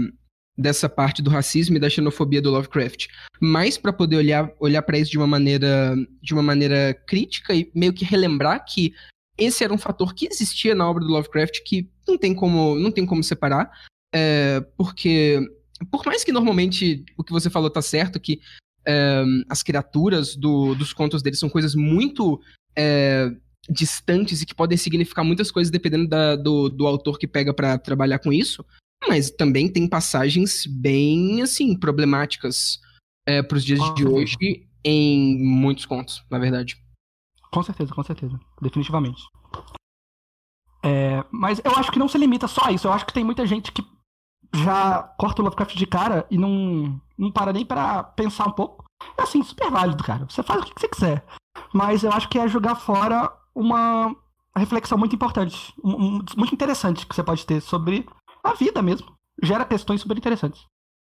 dessa parte do racismo e da xenofobia do Lovecraft, mas para poder olhar olhar para isso de uma maneira de uma maneira crítica e meio que relembrar que esse era um fator que existia na obra do Lovecraft que não tem como não tem como separar, é, porque por mais que normalmente o que você falou tá certo, que é, as criaturas do, dos contos dele são coisas muito é, distantes e que podem significar muitas coisas dependendo da, do, do autor que pega para trabalhar com isso, mas também tem passagens bem, assim, problemáticas é, para os dias com de certeza. hoje em muitos contos, na verdade.
Com certeza, com certeza. Definitivamente. É, mas eu acho que não se limita só a isso. Eu acho que tem muita gente que já corta o Lovecraft de cara e não, não para nem para pensar um pouco. É assim, super válido, cara. Você faz o que você quiser. Mas eu acho que é jogar fora uma reflexão muito importante, um, muito interessante que você pode ter sobre a vida mesmo. Gera questões super interessantes.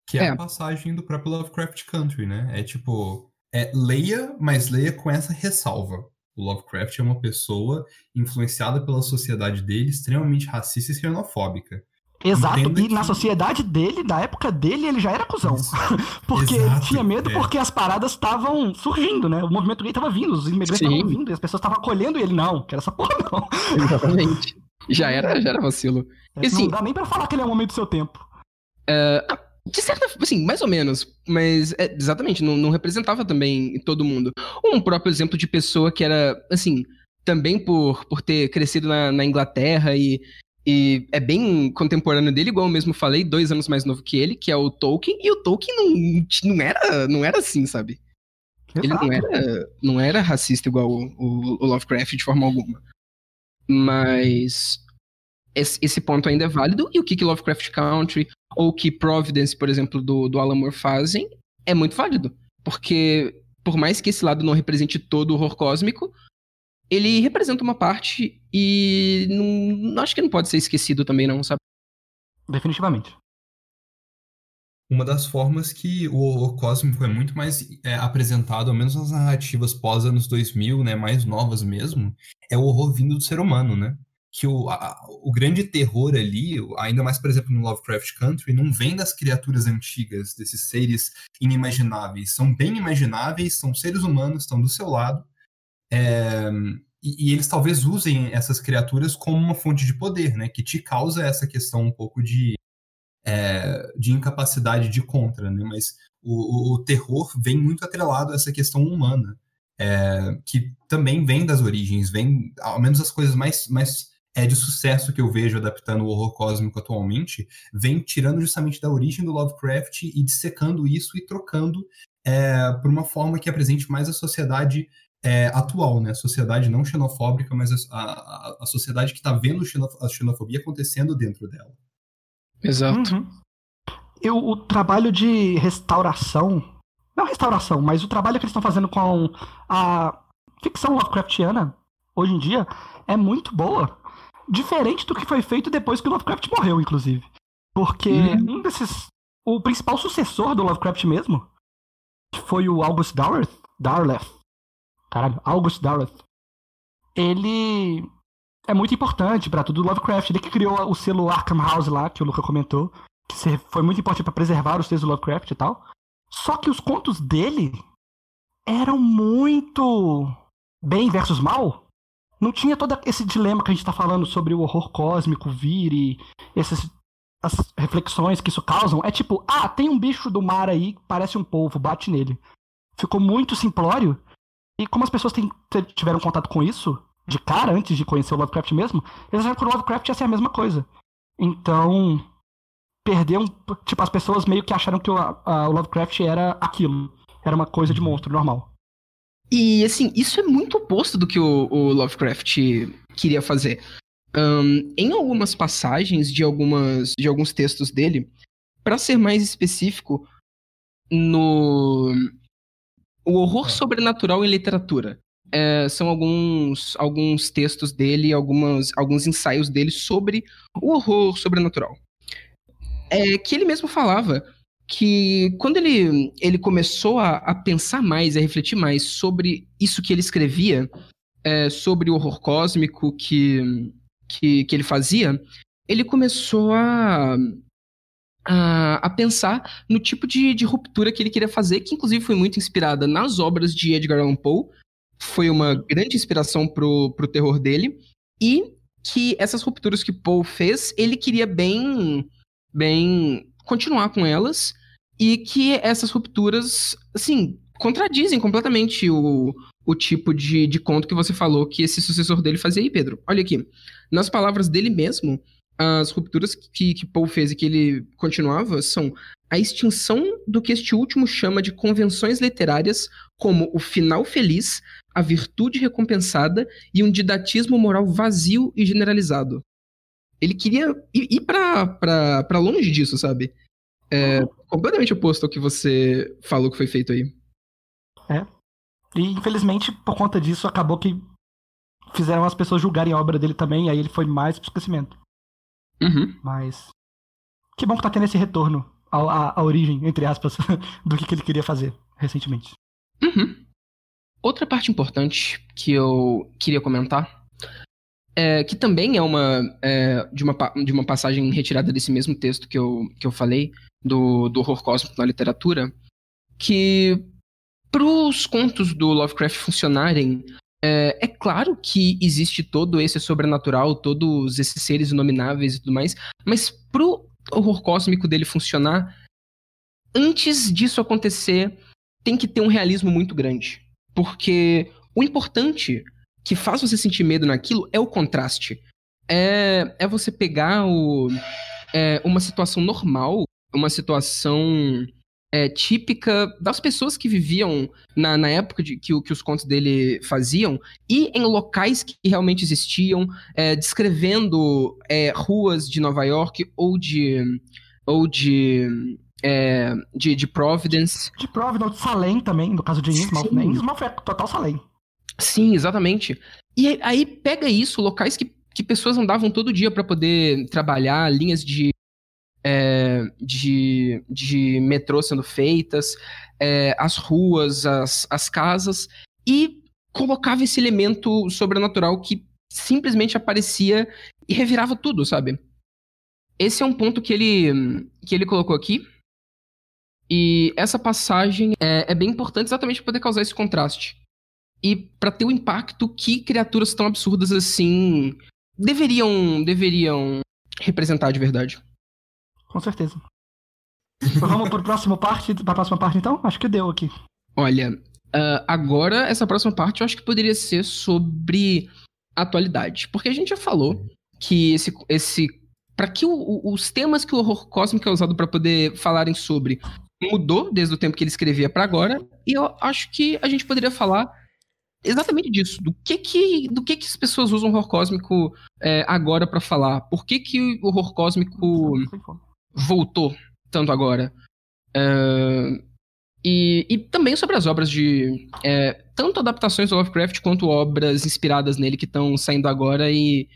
Que é, é, a passagem do próprio Lovecraft Country, né? É tipo, é, leia, mas leia com essa ressalva. O Lovecraft é uma pessoa influenciada pela sociedade dele, extremamente racista e xenofóbica.
Exato, Entenda e que... na sociedade dele, na época dele, ele já era cuzão. porque Exato, tinha medo é. porque as paradas estavam surgindo, né? O movimento gay tava vindo, os imigrantes estavam vindo, e as pessoas estavam acolhendo ele. Não, que era essa porra não.
Exatamente. Já era, já era vacilo.
É, assim, não dá nem pra falar que ele é um homem do seu tempo.
Uh, de certa assim, mais ou menos. Mas, é, exatamente, não, não, representava também todo mundo. Um próprio exemplo de pessoa que era, assim, também por, por ter crescido na, na Inglaterra e, e é bem contemporâneo dele, igual eu mesmo falei, dois anos mais novo que ele, que é o Tolkien, e o Tolkien não, não, era, não era assim, sabe? Exato. Ele não era, não era racista igual o, o, o Lovecraft de forma alguma. Mas esse ponto ainda é válido, e o que, que Lovecraft Country ou o que Providence, por exemplo, do, do Alan Moore fazem, é muito válido. Porque, por mais que esse lado não represente todo o horror cósmico, ele representa uma parte e não, acho que não pode ser esquecido também, não, sabe?
Definitivamente.
Uma das formas que o horror cósmico é muito mais é, apresentado, ao menos nas narrativas pós anos 2000, né, mais novas mesmo, é o horror vindo do ser humano, né? que o, a, o grande terror ali, ainda mais, por exemplo, no Lovecraft Country, não vem das criaturas antigas, desses seres inimagináveis. São bem imagináveis, são seres humanos, estão do seu lado. É, e, e, eles talvez usem essas criaturas como uma fonte de poder, né? Que te causa essa questão um pouco de, é, de incapacidade de contra, né? Mas o, o, o terror vem muito atrelado a essa questão humana. É, que também vem das origens, vem, ao menos as coisas mais, mais é de sucesso que eu vejo adaptando o horror cósmico atualmente, vem tirando justamente da origem do Lovecraft e dissecando isso e trocando é, por uma forma que apresente mais a sociedade é, atual, né? A sociedade não xenofóbica, mas a, a, a sociedade que está vendo a xenofobia acontecendo dentro dela.
Exato. Uhum.
Eu, o trabalho de restauração, não restauração, mas o trabalho que eles estão fazendo com a ficção Lovecraftiana hoje em dia é muito boa diferente do que foi feito depois que o Lovecraft morreu, inclusive. Porque uhum. um desses. O principal sucessor do Lovecraft mesmo, que foi o August Darleth, Darleth. Caralho, August Darleth. Ele é muito importante para tudo do Lovecraft. Ele que criou o selo Arkham House lá, que o Luca comentou, que foi muito importante para preservar os textos do Lovecraft e tal. Só que os contos dele eram muito bem versus mal não tinha todo esse dilema que a gente está falando sobre o horror cósmico vir e essas as reflexões que isso causam. É tipo, ah, tem um bicho do mar aí parece um polvo, bate nele. Ficou muito simplório. E como as pessoas têm, tiveram contato com isso, de cara, antes de conhecer o Lovecraft mesmo, eles acharam que o Lovecraft ia ser a mesma coisa. Então, perdeu. Tipo, as pessoas meio que acharam que o, a, o Lovecraft era aquilo. Era uma coisa de monstro normal.
E, assim, isso é muito oposto do que o, o Lovecraft queria fazer. Um, em algumas passagens de, algumas, de alguns textos dele, para ser mais específico, no o horror é. sobrenatural em literatura. É, são alguns, alguns textos dele, algumas, alguns ensaios dele sobre o horror sobrenatural. É, que ele mesmo falava que quando ele, ele começou a, a pensar mais, a refletir mais sobre isso que ele escrevia, é, sobre o horror cósmico que, que, que ele fazia, ele começou a, a, a, pensar no tipo de, de ruptura que ele queria fazer, que inclusive foi muito inspirada nas obras de Edgar Allan Poe, foi uma grande inspiração pro, pro terror dele, e que essas rupturas que Poe fez, ele queria bem, bem continuar com elas, e que essas rupturas, assim, contradizem completamente o, o tipo de, de conto que você falou que esse sucessor dele fazia aí, Pedro. Olha aqui, nas palavras dele mesmo, as rupturas que, que Paul fez e que ele continuava são a extinção do que este último chama de convenções literárias como o final feliz, a virtude recompensada e um didatismo moral vazio e generalizado. Ele queria ir, ir para longe disso, sabe? É completamente oposto ao que você falou que foi feito aí.
É. E infelizmente, por conta disso, acabou que fizeram as pessoas julgarem a obra dele também, e aí ele foi mais pro esquecimento.
Uhum.
Mas. Que bom que tá tendo esse retorno à, à origem, entre aspas, do que, que, ele queria fazer recentemente.
Uhum. Outra parte importante que eu queria comentar. É, que também é uma, é, de uma de uma passagem retirada desse mesmo texto que eu, que eu falei, do, do horror cósmico na literatura, que para os contos do Lovecraft funcionarem, é, é, claro que existe todo esse sobrenatural, todos esses seres inomináveis e tudo mais, mas pro horror cósmico dele funcionar, antes disso acontecer, tem que ter um realismo muito grande. Porque o importante que faz você sentir medo naquilo é o contraste. É, é você pegar o, é, uma situação normal, uma situação é, típica das pessoas que viviam na, na época de, que, que, os contos dele faziam e em locais que realmente existiam, é, descrevendo é, ruas de Nova York ou de ou de, é, de, de Providence.
De Providence, de Salem também, no caso de Innsmouth, né? Innsmouth é total Salem.
Sim, exatamente. E aí pega isso, locais que, que pessoas andavam todo dia para poder trabalhar, linhas de é, de, de metrô sendo feitas, é, as ruas, as, as casas, e colocava esse elemento sobrenatural que simplesmente aparecia e revirava tudo, sabe? Esse é um ponto que ele, que ele colocou aqui. E essa passagem é, é bem importante exatamente para poder causar esse contraste. E para ter o impacto que criaturas tão absurdas assim deveriam, deveriam representar de verdade.
Com certeza. Vamos para a próxima parte, pra próxima parte então? Acho que deu aqui.
Olha, uh, agora essa próxima parte eu acho que poderia ser sobre atualidade. Porque a gente já falou que esse. esse para que o, os temas que o horror cósmico é usado para poder falarem sobre mudou desde o tempo que ele escrevia para agora, e eu acho que a gente poderia falar exatamente disso, do que que, do que, que as pessoas usam horror cósmico é, agora para falar, por que que o horror cósmico voltou tanto agora. Uh, e, e, também sobre as obras de. É, tanto adaptações do Lovecraft quanto obras inspiradas nele que estão saindo agora e,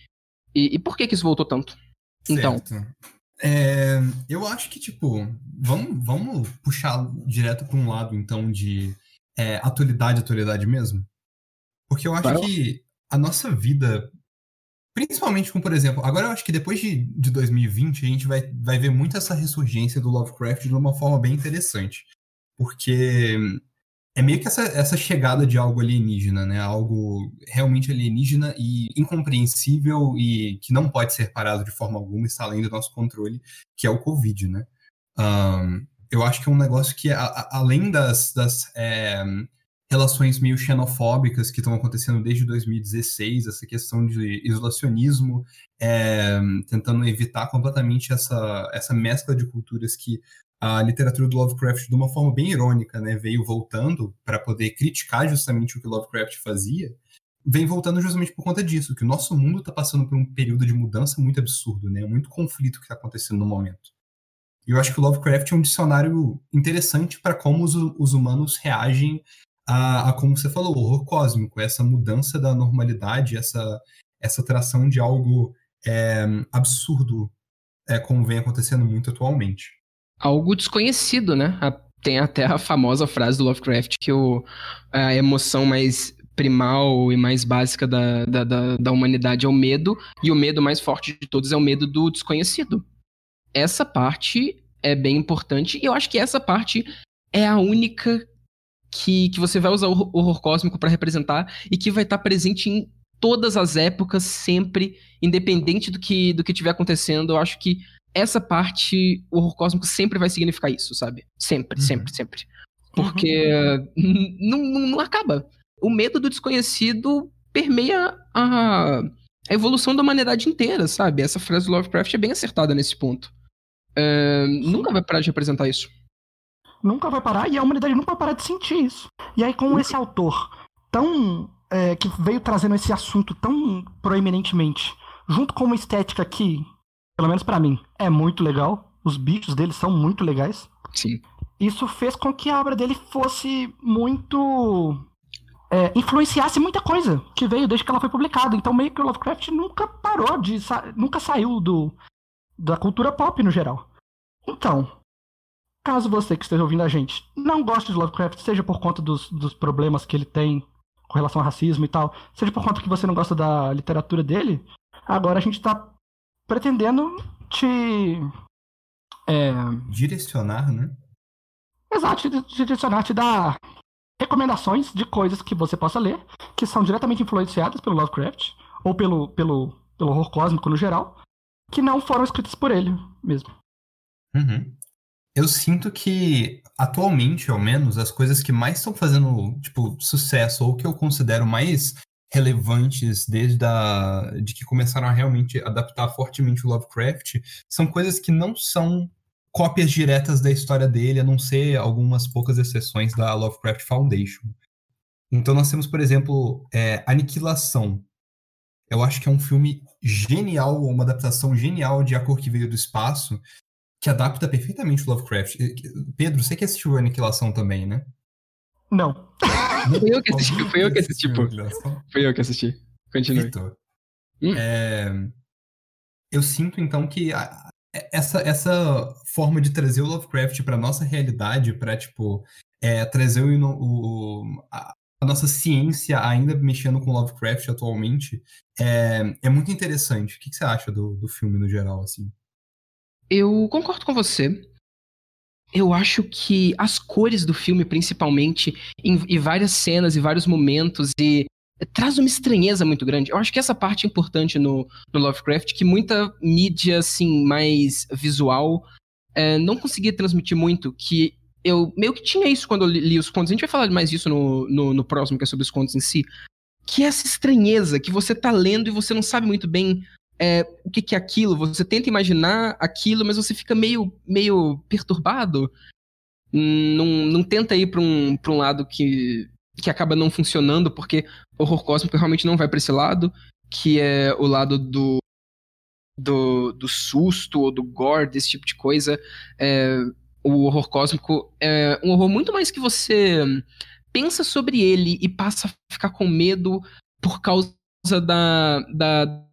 e, e, por que, que isso voltou tanto? Então.
Certo. Então. É, eu acho que, tipo, vamos, vamos puxar direto para um lado, então, de é, atualidade, atualidade mesmo. Porque eu acho claro. que a nossa vida Principalmente com, por exemplo, agora eu acho que depois de, de 2020 a gente vai, vai ver muito essa ressurgência do Lovecraft de uma forma bem interessante. Porque é meio que essa, essa chegada de algo alienígena, né? Algo realmente alienígena e incompreensível e que não pode ser parado de forma alguma, está além do nosso controle, que é o Covid, né? Um, eu acho que é um negócio que, a, a, além das, das é, relações meio xenofóbicas que estão acontecendo desde 2016, essa questão de isolacionismo, é, tentando evitar completamente essa, essa mescla de culturas que a literatura do Lovecraft, de uma forma bem irônica, né, veio voltando para poder criticar justamente o que Lovecraft fazia, vem voltando justamente por conta disso, que o nosso mundo está passando por um período de mudança muito absurdo, né, muito conflito que está acontecendo no momento. E eu acho que o Lovecraft é um dicionário interessante para como os, os humanos reagem a, a, como você falou, o horror cósmico, essa mudança da normalidade, essa, essa tração de algo é, absurdo, é, como vem acontecendo muito atualmente.
Algo desconhecido, né? Tem até a famosa frase do Lovecraft que o, a emoção mais primal e mais básica da, da, da, da humanidade é o medo, e o medo mais forte de todos é o medo do desconhecido essa parte é bem importante, e eu acho que essa parte é a única que, que você vai usar o horror cósmico para representar e que vai estar tá presente em todas as épocas, sempre, independente do que do que estiver acontecendo. Eu acho que essa parte, o horror cósmico sempre vai significar isso, sabe? Sempre, uhum. sempre, sempre. Porque uhum. não, não, não acaba. O medo do desconhecido permeia a, a evolução da humanidade inteira, sabe? Essa frase do Lovecraft é bem acertada nesse ponto. É, nunca vai parar de representar isso.
Nunca vai parar e a humanidade nunca vai parar de sentir isso. E aí, com esse autor tão. É, que veio trazendo esse assunto tão proeminentemente, junto com uma estética que, pelo menos para mim, é muito legal. Os bichos dele são muito legais.
Sim.
Isso fez com que a obra dele fosse muito. É, influenciasse muita coisa que veio desde que ela foi publicada. Então, meio que o Lovecraft nunca parou de. nunca saiu do, da cultura pop no geral. Então, caso você que esteja ouvindo a gente não goste de Lovecraft, seja por conta dos, dos problemas que ele tem com relação ao racismo e tal, seja por conta que você não gosta da literatura dele, agora a gente está pretendendo te.
É... Direcionar, né?
Exato, te direcionar, te dar recomendações de coisas que você possa ler, que são diretamente influenciadas pelo Lovecraft, ou pelo, pelo, pelo horror cósmico no geral, que não foram escritas por ele mesmo.
Uhum. Eu sinto que, atualmente, ao menos, as coisas que mais estão fazendo, tipo, sucesso, ou que eu considero mais relevantes desde a, de que começaram a realmente adaptar fortemente o Lovecraft, são coisas que não são cópias diretas da história dele, a não ser algumas poucas exceções da Lovecraft Foundation. Então nós temos, por exemplo, é, Aniquilação, eu acho que é um filme genial, uma adaptação genial de A Cor que Veio do Espaço, que adapta perfeitamente o Lovecraft. Pedro, você que assistiu Aniquilação também, né?
Não.
Foi eu que assisti, foi eu que assisti, pô. Foi eu que assisti. Continue.
Hum. É... Eu sinto, então, que a... essa, essa forma de trazer o Lovecraft para nossa realidade, para tipo, é, trazer o, o, a, a nossa ciência ainda mexendo com Lovecraft atualmente é, é muito interessante. O que, que você acha do, do filme no geral, assim?
Eu concordo com você. Eu acho que as cores do filme, principalmente, em, em várias cenas e vários momentos, e traz uma estranheza muito grande. Eu acho que essa parte é importante no, no Lovecraft, que muita mídia, assim, mais visual, é, não conseguia transmitir muito, que eu meio que tinha isso quando eu li os contos. A gente vai falar mais disso no, no, no, próximo, que é sobre os contos em si. Que é essa estranheza que você tá lendo e você não sabe muito bem é, o que, que é aquilo. Você tenta imaginar aquilo, mas você fica meio, meio perturbado. Não, não tenta ir para um, um lado que, que acaba não funcionando, porque horror cósmico realmente não vai para esse lado, que é o lado do, do, do susto ou do gore, desse tipo de coisa. É, o horror cósmico é um horror muito mais que você pensa sobre ele e passa a ficar com medo por causa da, da,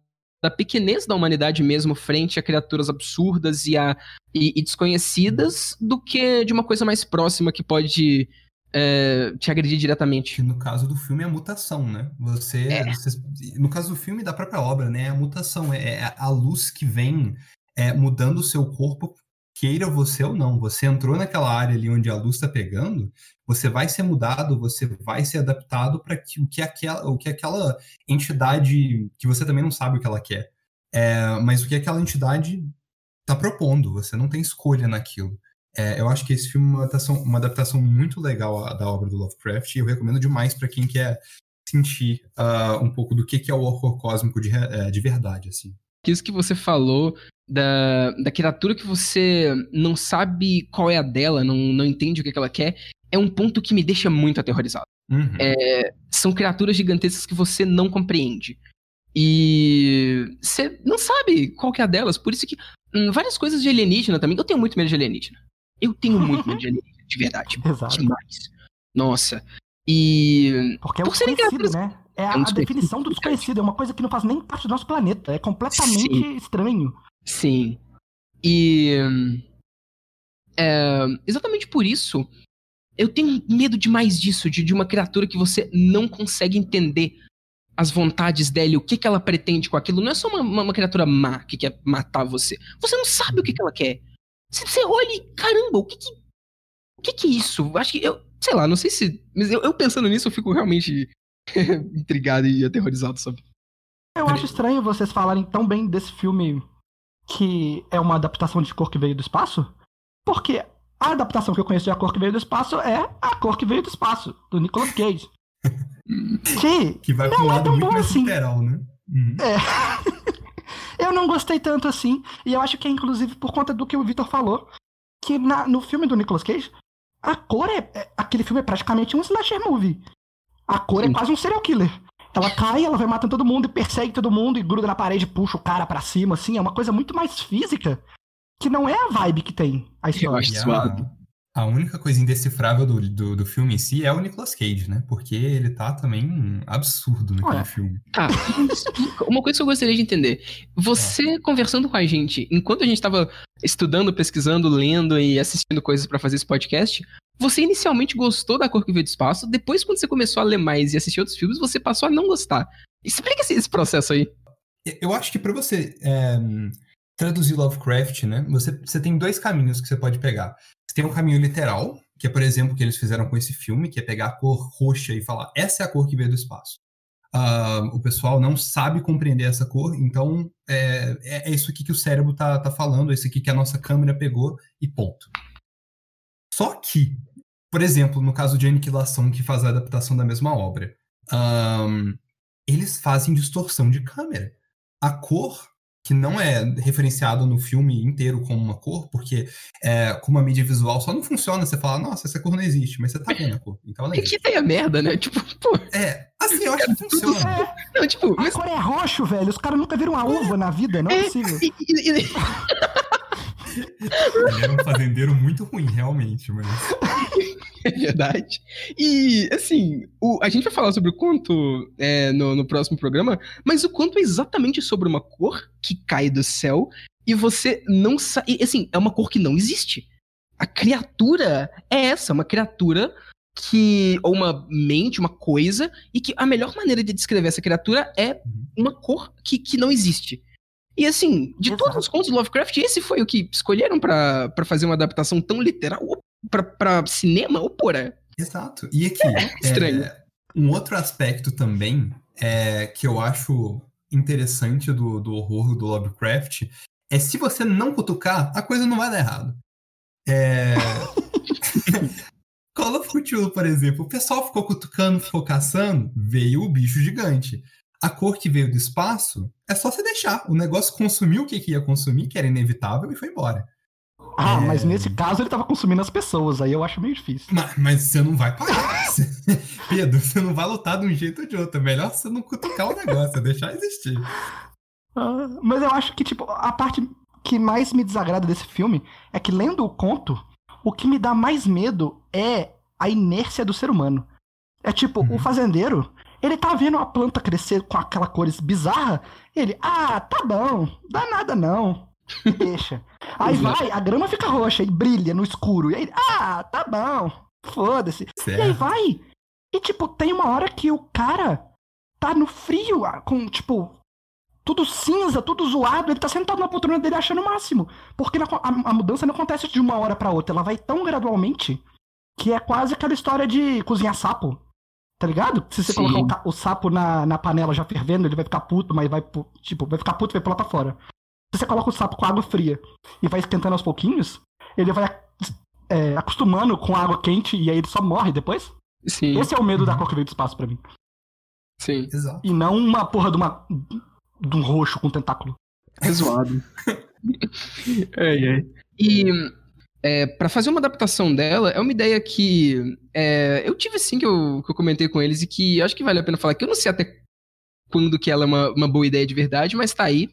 da pequenez da humanidade mesmo frente a criaturas absurdas e, a, e, e desconhecidas do que de uma coisa mais próxima que pode é, te agredir diretamente.
No caso do filme é a mutação, né? Você, é. você, no caso do filme da própria obra, né? É a mutação é, é a luz que vem é, mudando o seu corpo queira você ou não, você entrou naquela área ali onde a luz está pegando, você vai ser mudado, você vai ser adaptado para o, que aquela, o que aquela entidade, que você também não sabe o que ela quer, é, mas o que aquela entidade está propondo, você não tem escolha naquilo. É, eu acho que esse filme é uma adaptação, uma adaptação muito legal da obra do Lovecraft e eu recomendo demais para quem quer sentir uh, um pouco do que, que é o horror cósmico de, é, de verdade, assim.
Isso que você falou da, da criatura que você não sabe qual é a dela, não, não entende o que, que ela quer, é um ponto que me deixa muito aterrorizado.
Uhum.
É, são criaturas gigantescas que você não compreende. E você não sabe qual que é a delas. Por isso que hum, várias coisas de alienígena também. Eu tenho muito medo de alienígena. Eu tenho muito medo de alienígena, de verdade.
Exato.
Demais. Nossa. E.
Porque é
Por serem criaturas-
né? É a,
É
a definição do desconhecido. É uma coisa que não faz nem parte do nosso planeta. É completamente
Sim.
estranho.
Sim. E. é, exatamente por isso, eu tenho medo demais disso, de, de uma criatura que você não consegue entender as vontades dela e o que, que ela pretende com aquilo. Não é só uma, uma- uma criatura má que quer matar você. Você não sabe o que, que ela quer. Você, você olha e, caramba, o que que. O que que é isso? Acho que eu. Sei lá, não sei se. Mas eu, eu pensando nisso, eu fico realmente intrigado e aterrorizado, sabe?
Eu acho estranho vocês falarem tão bem desse filme que é uma adaptação de Cor que Veio do Espaço, porque a adaptação que eu conheço de A Cor que Veio do Espaço é A Cor que Veio do Espaço, do Nicolas Cage. que
Que vai um
é
lado
tão
muito
bom
mais
assim.
literal, né? Uhum.
eu não gostei tanto assim, e eu acho que é inclusive por conta do que o Victor falou, que na- no filme do Nicolas Cage, a cor é, é- Aquele filme é praticamente um slasher movie. A cor é quase um serial killer. Ela cai, ela vai matando todo mundo e persegue todo mundo e gruda na parede, puxa o cara pra cima, assim. É uma coisa muito mais física que não é a vibe que tem a história.
acho
E
suave.
a, a única coisa indecifrável do, do, do filme em si é o Nicolas Cage, né? Porque ele tá também absurdo naquele
Ué.
filme.
Tá, uma coisa que eu gostaria de entender. Você conversando com a gente, enquanto a gente tava estudando, pesquisando, lendo e assistindo coisas pra fazer esse podcast, você inicialmente gostou da Cor que Veio do Espaço, depois quando você começou a ler mais e assistir outros filmes, você passou a não gostar. Explica esse, processo aí.
Eu acho que pra você é, traduzir Lovecraft, né? Você, você tem dois caminhos que você pode pegar. Você tem um caminho literal, que é, por exemplo, o que eles fizeram com esse filme, que é pegar a cor roxa e falar, essa é a cor que veio do espaço. Ah, o pessoal não sabe compreender essa cor, então é, é- é isso aqui que o cérebro tá, tá falando, é isso aqui que a nossa câmera pegou e ponto. Só que, por exemplo, no caso de Aniquilação, que faz a adaptação da mesma obra, ahn, eles fazem distorção de câmera. A cor, que não é referenciada no filme inteiro como uma cor, porque é, como a mídia visual só não funciona, você fala, nossa, essa cor não existe, mas você tá vendo a cor, então ela
Que ideia merda, né? Tipo, pô,
É, assim, eu acho que funciona.
não, tipo,
A
mas.
cor é roxo, velho. Os caras nunca viram uma uva na vida, não é possível.
Ele era um fazendeiro muito ruim, realmente, mas...
É verdade. E, assim, o- a gente vai falar sobre o quanto é, no, no próximo programa, mas o quanto é exatamente sobre uma cor que cai do céu e você não sabe. Assim, é uma cor que não existe. A criatura é essa, uma criatura que. ou uma mente, uma coisa, e que a melhor maneira de descrever essa criatura é uma cor que, que não existe. E assim, de
Exato.
todos os contos do Lovecraft, esse foi o que escolheram pra pra fazer uma adaptação tão literal pra, pra cinema ou porra?
Exato. E aqui,
estranho.
é, um outro aspecto também é, que eu acho interessante do, do horror do Lovecraft é se você não cutucar, a coisa não vai dar errado. É... Call of Cthulhu, por exemplo, o pessoal ficou cutucando, ficou caçando, veio o bicho gigante. A cor que veio do espaço é só você deixar. O negócio consumiu o que, que ia consumir, que era inevitável, e foi embora.
Ah,
É.
mas nesse caso ele tava consumindo as pessoas, aí eu acho meio difícil.
Mas, mas você não vai parar. Você- Pedro, você não vai lutar de um jeito ou de outro. É melhor você não cutucar o negócio, é deixar existir.
Ah, mas eu acho que, tipo, a parte que mais me desagrada desse filme é que, lendo o conto, o que me dá mais medo é a inércia do ser humano. É tipo,
Uhum.
o fazendeiro, ele tá vendo a planta crescer com aquela cores bizarra, ele, ah, tá bom, dá nada não. E deixa. Aí
Exato.
vai, a grama fica roxa e brilha no escuro. E aí, ah, tá bom, foda-se. E aí vai. E, tipo, tem uma hora que o cara tá no frio, com, tipo, tudo cinza, tudo zoado. Ele tá sentado na poltrona dele achando o máximo. Porque a, a mudança não acontece de uma hora pra outra. Ela vai tão gradualmente que é quase aquela história de cozinhar sapo. Tá ligado? Se você
Sim.
colocar o, o sapo na, na panela já fervendo, ele vai ficar puto, mas vai, tipo, vai ficar puto e vai pular pra fora. Se você coloca o sapo com água fria e vai esquentando aos pouquinhos, ele vai é, acostumando com água quente e aí ele só morre depois.
Sim,
Esse é o medo da cor que veio do espaço pra mim.
sim.
Exato.
E não uma porra de, uma, de um roxo com tentáculo.
É zoado. ai, ai. E é, para fazer uma adaptação dela, é uma ideia que é, eu tive sim que eu, que eu comentei com eles e que acho que vale a pena falar, que eu não sei até quando que ela é uma, uma boa ideia de verdade, mas tá aí.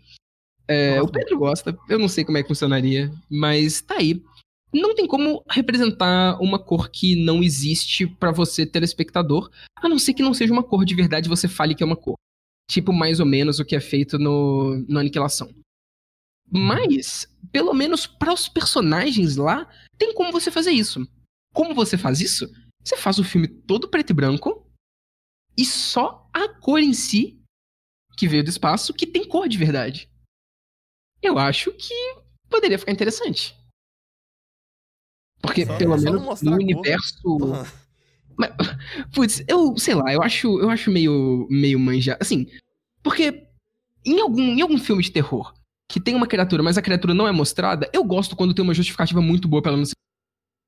É, o Pedro gosta, eu não sei como é que funcionaria, mas tá aí. Não tem como representar uma cor que não existe pra você, telespectador, a não ser que não seja uma cor de verdade e você fale que é uma cor. Tipo, mais ou menos o que é feito no, no Aniquilação. Mas, pelo menos para os personagens lá, tem como você fazer isso. Como você faz isso? Você faz o filme todo preto e branco e só a cor em si, que veio do espaço, que tem cor de verdade. Eu acho que poderia ficar interessante. Porque,
Só-
pelo
só
menos, no universo. Mas, putz, eu sei lá, eu acho, eu acho meio, meio manja. Assim, porque em algum, em algum filme de terror que tem uma criatura, mas a criatura não é mostrada, eu gosto quando tem uma justificativa muito boa pra ela não ser.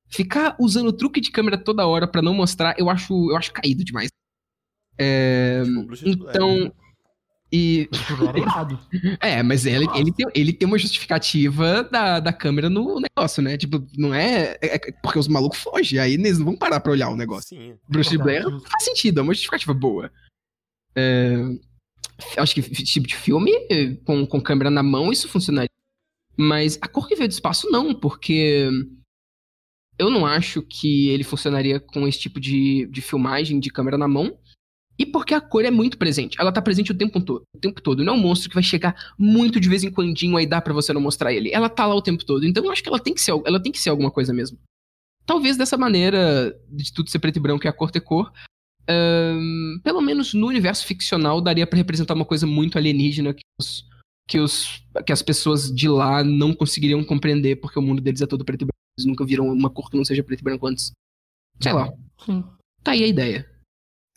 Ficar usando truque de câmera toda hora pra não mostrar, eu acho, eu acho caído demais. É,
Tipo,
então. E. É, mas ele, ele, tem, ele tem uma justificativa da, da câmera no negócio, né? Tipo, não é, é- é porque os malucos fogem, aí eles não vão parar pra olhar o negócio.
Sim.
Bruxa de Blair faz sentido, é uma justificativa boa. É, acho que tipo de filme, eh, com, com câmera na mão, isso funcionaria. Mas a cor que veio do espaço, não, porque eu não acho que ele funcionaria com esse tipo de, de filmagem de câmera na mão. E porque a cor é muito presente. Ela tá presente o tempo todo. O tempo todo. Não é um monstro que vai chegar muito de vez em quando, aí dá pra você não mostrar ele. Ela tá lá o tempo todo. Então eu acho que ela tem que ser, ela tem que ser alguma coisa mesmo. Talvez dessa maneira, de tudo ser preto e branco e a cor ter cor, ahn, pelo menos no universo ficcional daria pra representar uma coisa muito alienígena que os, que os que as pessoas de lá não conseguiriam compreender porque o mundo deles é todo preto e branco. Eles nunca viram uma cor que não seja preto e branco antes. Sei lá.
Sim.
Tá aí a ideia.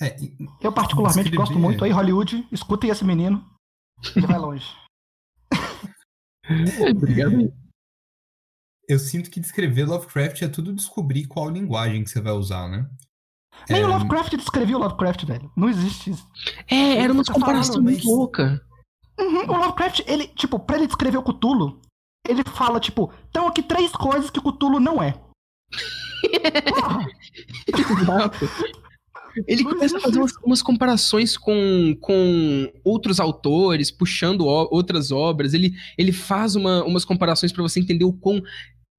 É, e-
Eu particularmente
Descrever-
gosto muito aí, Hollywood. Escutem esse menino. Ele vai longe.
Obrigado.
eu sinto que descrever Lovecraft é tudo descobrir qual linguagem que você vai usar, né?
Nem
É,
o Lovecraft descrevia o Lovecraft, velho. Não existe isso.
É, era uma comparação muito louca.
Uhum, o Lovecraft, ele, tipo, pra ele descrever o Cthulhu, ele fala, tipo, estão aqui três coisas que o Cthulhu não é.
Exato. Ele começa a fazer umas, umas comparações com, com outros autores, puxando ó- outras obras. Ele, ele faz uma- umas comparações pra você entender o quão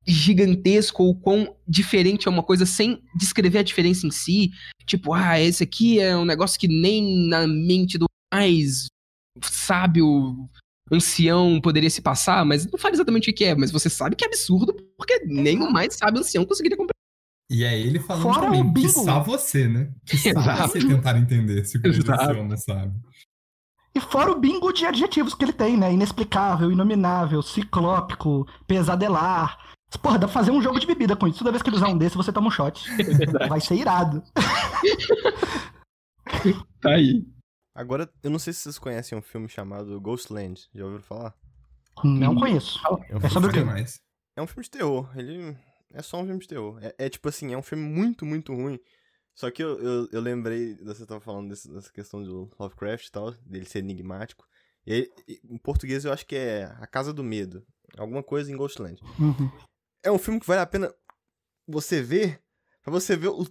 gigantesco ou quão diferente é uma coisa sem descrever a diferença em si. Tipo, ah, esse aqui é um negócio que nem na mente do mais sábio ancião poderia se passar, mas não fala exatamente o que é, mas você sabe que é absurdo, porque nem o mais sábio ancião conseguiria compreender.
E é ele falando
Fora
também,
o
que
bingo.
só você, né? Que só você tentar entender se o que ele
Exato.
menciona, sabe?
E fora o bingo de adjetivos que ele tem, né? Inexplicável, inominável, ciclópico, pesadelar. Porra, dá pra fazer um jogo de bebida com isso. Toda vez que ele usar um desse, você toma um shot. Vai ser irado.
Tá aí.
Agora, eu não sei se vocês conhecem um filme chamado Ghostland. Já ouviram falar?
Não conheço.
É um,
É sobre o quê?
mais.
é um filme de terror. Ele é só um filme de terror. É, é tipo assim, é um filme muito, muito ruim. Só que eu, eu, eu lembrei, você tava falando desse- dessa questão do Lovecraft e tal, dele ser enigmático. E e- em português eu acho que é A Casa do Medo. Alguma coisa em Ghostland.
Uhum.
É um filme que vale a pena você ver, pra você ver o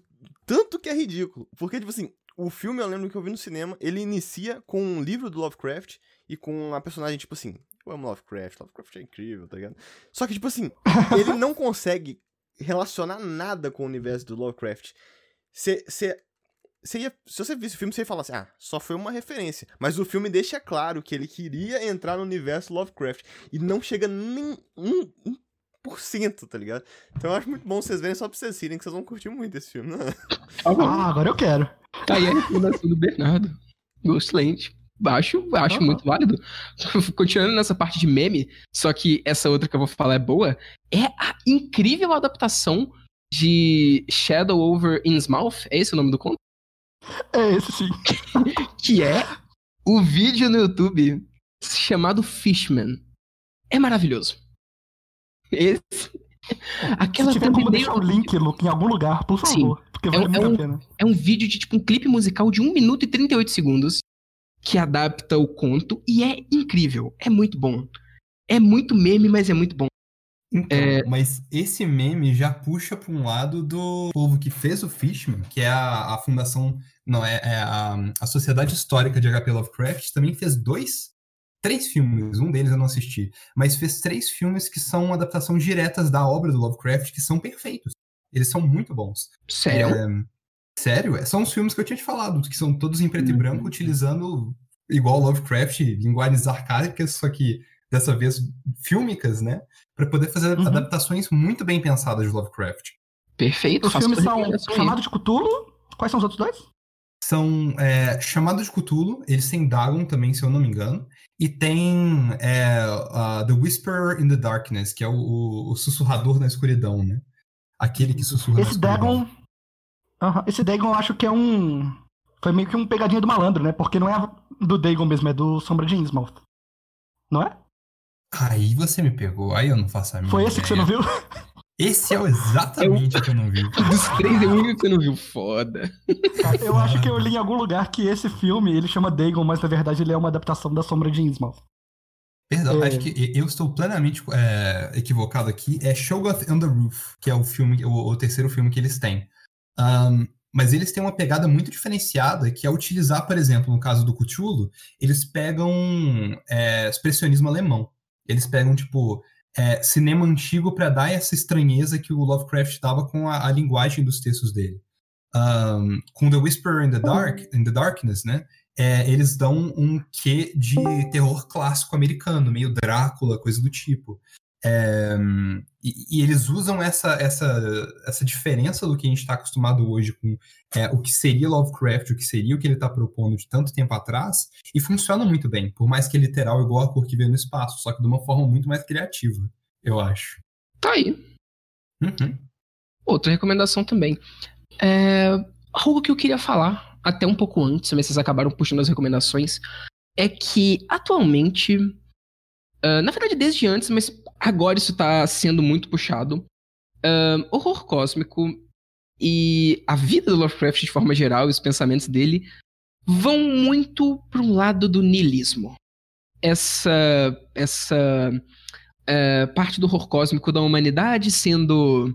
tanto que é ridículo. Porque, tipo assim, o filme, eu lembro que eu vi no cinema, ele inicia com um livro do Lovecraft e com a personagem, tipo assim, eu amo Lovecraft, Lovecraft é incrível, tá ligado? Só que, tipo assim, ele não consegue relacionar nada com o universo do Lovecraft. Você você ia, se você visse o filme, você ia falar assim, ah, só foi uma referência. Mas o filme deixa claro que ele queria entrar no universo Lovecraft. E não chega nem um, um tá ligado? Então eu acho muito bom vocês verem só pra vocês irem, que vocês vão curtir muito esse filme, né?
Tá bom.
Ah, agora eu quero.
Tá aí a recomendação do Bernardo. Ghostland. Acho, acho
Ah.
muito válido. Continuando nessa parte de meme, só que essa outra que eu vou falar é boa, é a incrível adaptação de Shadow Over Innsmouth, é esse o nome do conto?
É esse sim.
Que é o vídeo no YouTube chamado Fishman. É maravilhoso. Esse Aquela
Se tiver como deixar o link, Luke, em algum lugar, por
Sim.
favor. Porque vale
É um-
muito
é um-
a pena.
é um vídeo de tipo um clipe musical de 1 minuto e 38 segundos que adapta o conto e é incrível. É muito bom. É muito meme, mas é muito bom.
Então,
É.
mas esse meme já puxa para um lado do povo que fez o Fishman, que é a, a fundação, não, é, é a, a Sociedade Histórica de H.P. Lovecraft, também fez dois, três filmes, um deles eu não assisti, mas fez três filmes que são adaptações diretas da obra do Lovecraft, que são perfeitos. Eles são muito bons.
Sério?
É, sério, é, são os filmes que eu tinha te falado, que são todos em preto e
Uhum.
branco, utilizando igual Lovecraft, linguagens arcaicas, só que dessa vez fílmicas, né? Pra poder fazer
Uhum.
adaptações muito bem pensadas de Lovecraft.
Perfeito.
Os filmes são. Chamado de Cthulhu. Quais são os outros dois?
São é, Chamado de Cthulhu, eles têm Dagon também, se eu não me engano, e tem é, a The Whisperer in the Darkness, que é o, o- sussurrador na escuridão, né? Aquele que sussurra na
Esse. Dagon. Aham, Esse Dagon eu acho que é um. Foi meio que um pegadinha do malandro, né? Porque não é do Dagon mesmo, é do Sombra de Innsmouth. Não é?
Aí você me pegou, aí eu não faço a minha
Foi esse que você não viu?
Esse é o exatamente o que eu não vi.
Dos três, é o único que você não viu. Foda.
Eu acho que eu li em algum lugar que esse filme ele chama Dagon, mas na verdade ele é uma adaptação da Sombra de Innsmouth.
Perdão,
É.
acho que eu estou plenamente é, equivocado aqui. É Shoggoth on the Roof, que é o filme, o, o terceiro filme que eles têm. Ahn, mas eles têm uma pegada muito diferenciada, que é utilizar, por exemplo, no caso do Cthulhu, eles pegam é, expressionismo alemão. Eles pegam, tipo, é, cinema antigo para dar essa estranheza que o Lovecraft dava com a, a linguagem dos textos dele. Ahn, com The Whisperer in the, Dark, in the Darkness, né? é, eles dão um quê de terror clássico americano, meio Drácula, coisa do tipo. É, e, e eles usam essa, essa, essa diferença do que a gente está acostumado hoje com é, o que seria Lovecraft, o que seria o que ele está propondo de tanto tempo atrás, e funciona muito bem, por mais que é literal igual a cor que vê no espaço, só que de uma forma muito mais criativa, eu acho.
Tá aí.
Uhum.
Outra recomendação também. É, algo que eu queria falar, até um pouco antes, mas vocês acabaram puxando as recomendações, é que atualmente, ah, na verdade desde antes, mas agora isso tá sendo muito puxado, ah, horror cósmico e a vida do Lovecraft de forma geral e os pensamentos dele vão muito para um lado do niilismo. Essa, essa é, parte do horror cósmico da humanidade sendo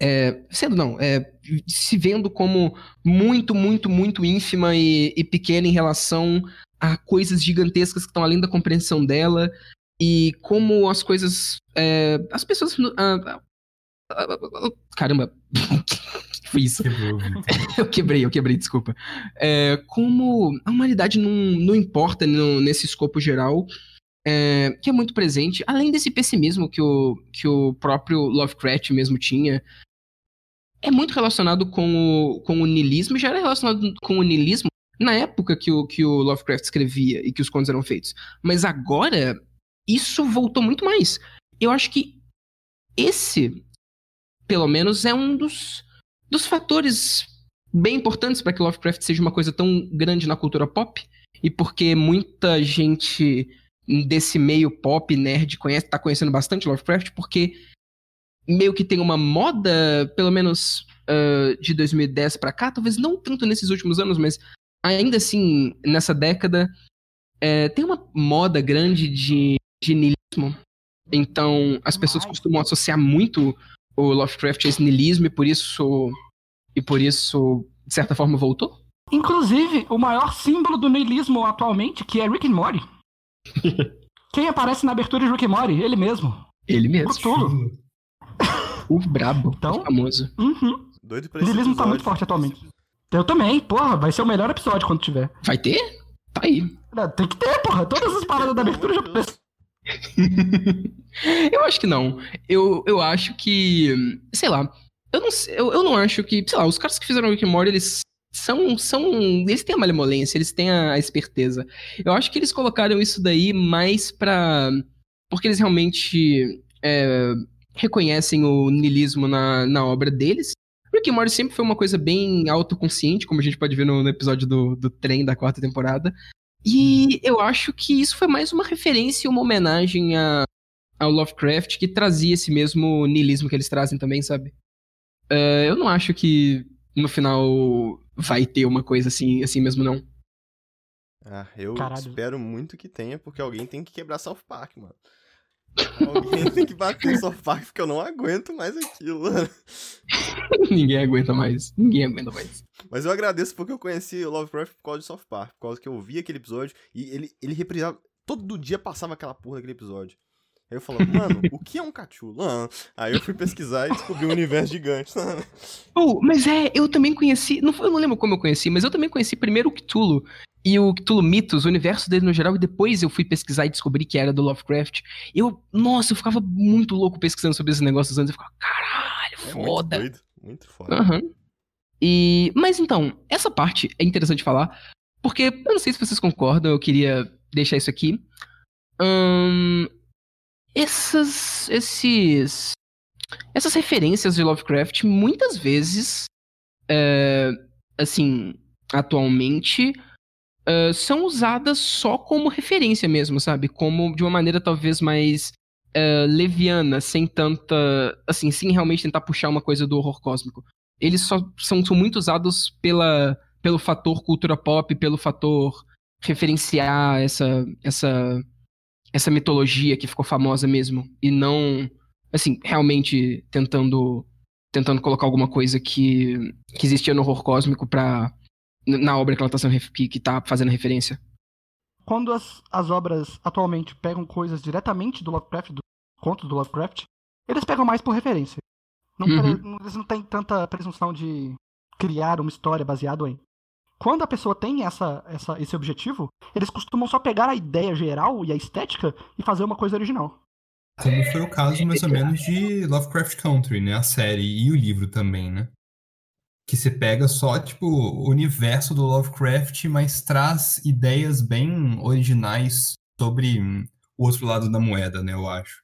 é, sendo não, é, se vendo como muito, muito, muito ínfima e, e pequena em relação a coisas gigantescas que estão além da compreensão dela e como as coisas, é, as pessoas, ah, ah, ah, caramba, que foi isso?
Quebrou.
Eu quebrei, eu quebrei, desculpa. É, como a humanidade não, não importa no- nesse escopo geral, é, que é muito presente, além desse pessimismo que o, que o próprio Lovecraft mesmo tinha, é muito relacionado com o, com o niilismo, já era relacionado com o niilismo na época que o, que o Lovecraft escrevia e que os contos eram feitos. Mas agora, isso voltou muito mais. Eu acho que esse, pelo menos, é um dos, dos fatores bem importantes para que Lovecraft seja uma coisa tão grande na cultura pop e porque muita gente desse meio pop nerd conhece, tá conhecendo bastante Lovecraft porque meio que tem uma moda, pelo menos ah, de 2010 para cá, talvez não tanto nesses últimos anos, mas ainda assim nessa década é, tem uma moda grande de, de niilismo. Então as pessoas costumam associar muito o Lovecraft a esse niilismo e por isso e por isso de certa forma voltou.
Inclusive, o maior símbolo do niilismo atualmente, que é Rick and Morty. Quem aparece na abertura de Rick and Morty? Ele mesmo.
Ele mesmo.
Cthulhu.
O brabo,
Então?
o famoso.
Uhum.
Doido pra
O
esse
tá
episódio.
muito forte atualmente. Eu também, porra, vai ser o melhor episódio quando tiver.
Vai ter? Tá aí.
Não, Tem que ter, porra. Todas as paradas da abertura já aparecem.
eu acho que não. Eu, eu acho que. Sei lá. Eu não, eu, eu não acho que. Sei lá, os caras que fizeram Rick and Morty, eles são. são eles têm a malemolência, eles têm a, a esperteza. Eu acho que eles colocaram isso daí mais pra. Porque eles realmente é, reconhecem o niilismo na, na obra deles. Rick and Morty sempre foi uma coisa bem autoconsciente, como a gente pode ver no, no episódio do, do trem da quarta temporada. E eu acho que isso foi mais uma referência e uma homenagem a, ao Lovecraft que trazia esse mesmo niilismo que eles trazem também, sabe? Uh, eu não acho que no final vai ter uma coisa assim, assim mesmo, não.
Ah, eu
Caralho.
espero muito que tenha, porque alguém tem que quebrar South Park, mano. Alguém tem que bater South Park, porque eu não aguento mais aquilo. mano.
Ninguém aguenta mais. Ninguém aguenta mais.
Mas eu agradeço porque eu conheci o Lovecraft por causa de South Park, por causa que eu vi aquele episódio e ele, ele reprisava. Todo dia passava aquela porra daquele episódio. Aí eu falava, mano, o que é um cachorro? Ah, Aí eu fui pesquisar e descobri um universo gigante.
Oh, mas é, eu também conheci. Não, foi- eu não lembro como eu conheci, mas eu também conheci primeiro o Cthulhu. E o Cthulhu Mitos, o universo dele no geral, e depois eu fui pesquisar e descobri que era do Lovecraft. Eu, nossa, eu ficava muito louco pesquisando sobre esses negócios antes. Eu ficava, caralho,
É muito
foda.
doido, muito foda.
Aham. E, mas então, essa parte é interessante falar, porque eu não sei se vocês concordam, eu queria deixar isso aqui. Ahn, essas, esses, essas referências de Lovecraft muitas vezes, é, assim, atualmente, é, são usadas só como referência mesmo, sabe? Como de uma maneira talvez mais é, leviana, sem tanta, assim, sem realmente tentar puxar uma coisa do horror cósmico eles só são, são muito usados pela, pelo fator cultura pop, pelo fator referenciar essa, essa, essa mitologia que ficou famosa mesmo. E não, assim, realmente tentando, tentando colocar alguma coisa que, que existia no horror cósmico pra, na obra que ela tá, sendo, que, que tá fazendo referência.
Quando as, as obras atualmente pegam coisas diretamente do Lovecraft, do contos do Lovecraft, eles pegam mais por referência. Não
Uhum.
eles não têm tanta presunção de criar uma história baseada em. Quando a pessoa tem essa, essa, esse objetivo, eles costumam só pegar a ideia geral e a estética e fazer uma coisa original.
Como foi o caso, mais ou menos, de Lovecraft Country, né? A série e o livro também, né? Que você pega só, tipo, o universo do Lovecraft, mas traz ideias bem originais sobre hum, o outro lado da moeda, né? Eu acho.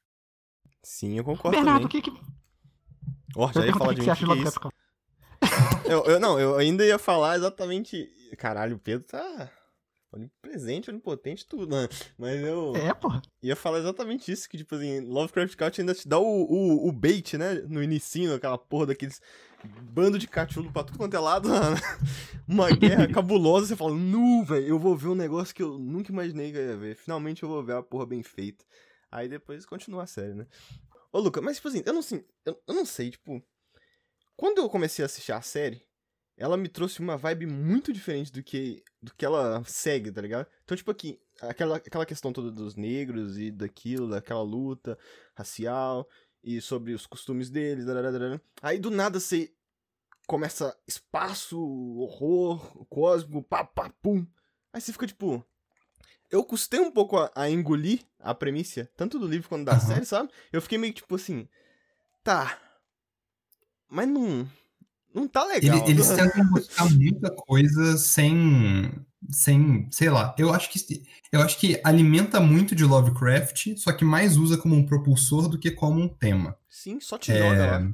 Sim, eu concordo
Bernardo, o que, que, eu
já ia falar
que,
de
que
que,
de
que é
Lovecraft?
isso? Eu, eu- não, eu ainda ia falar exatamente... Caralho, o Pedro tá... Presente, onipotente, tudo, né? Mas eu
É, porra.
ia falar exatamente isso, que, tipo assim, Lovecraft Country ainda te dá o, o, o bait, né? No inicinho, aquela porra daqueles bando de cachorro pra tudo quanto é lado. Uma guerra cabulosa, você fala, nu, velho, eu vou ver um negócio que eu nunca imaginei que eu ia ver. Finalmente eu vou ver a porra bem feita. Aí depois continua a série, né? Ô, Luca, mas tipo assim, eu não, sei- eu, eu não sei, tipo... Quando eu comecei a assistir a série, ela me trouxe uma vibe muito diferente do que, do que ela segue, tá ligado? Então, tipo aqui, aquela, aquela questão toda dos negros e daquilo, daquela luta racial e sobre os costumes deles, dararara. aí do nada você começa espaço, horror, cósmico, pá, pá, pum. Aí você fica tipo. Eu custei um pouco a, a engolir a premissa, tanto do livro quanto da
Aham.
série, sabe? Eu fiquei meio tipo assim. Tá. Mas não. Não tá legal.
Ele- eles tentam mostrar muita coisa sem, sem, sei lá. Eu acho que eu acho que alimenta muito de Lovecraft, só que mais usa como um propulsor do que como um tema.
Sim, só te joga lá.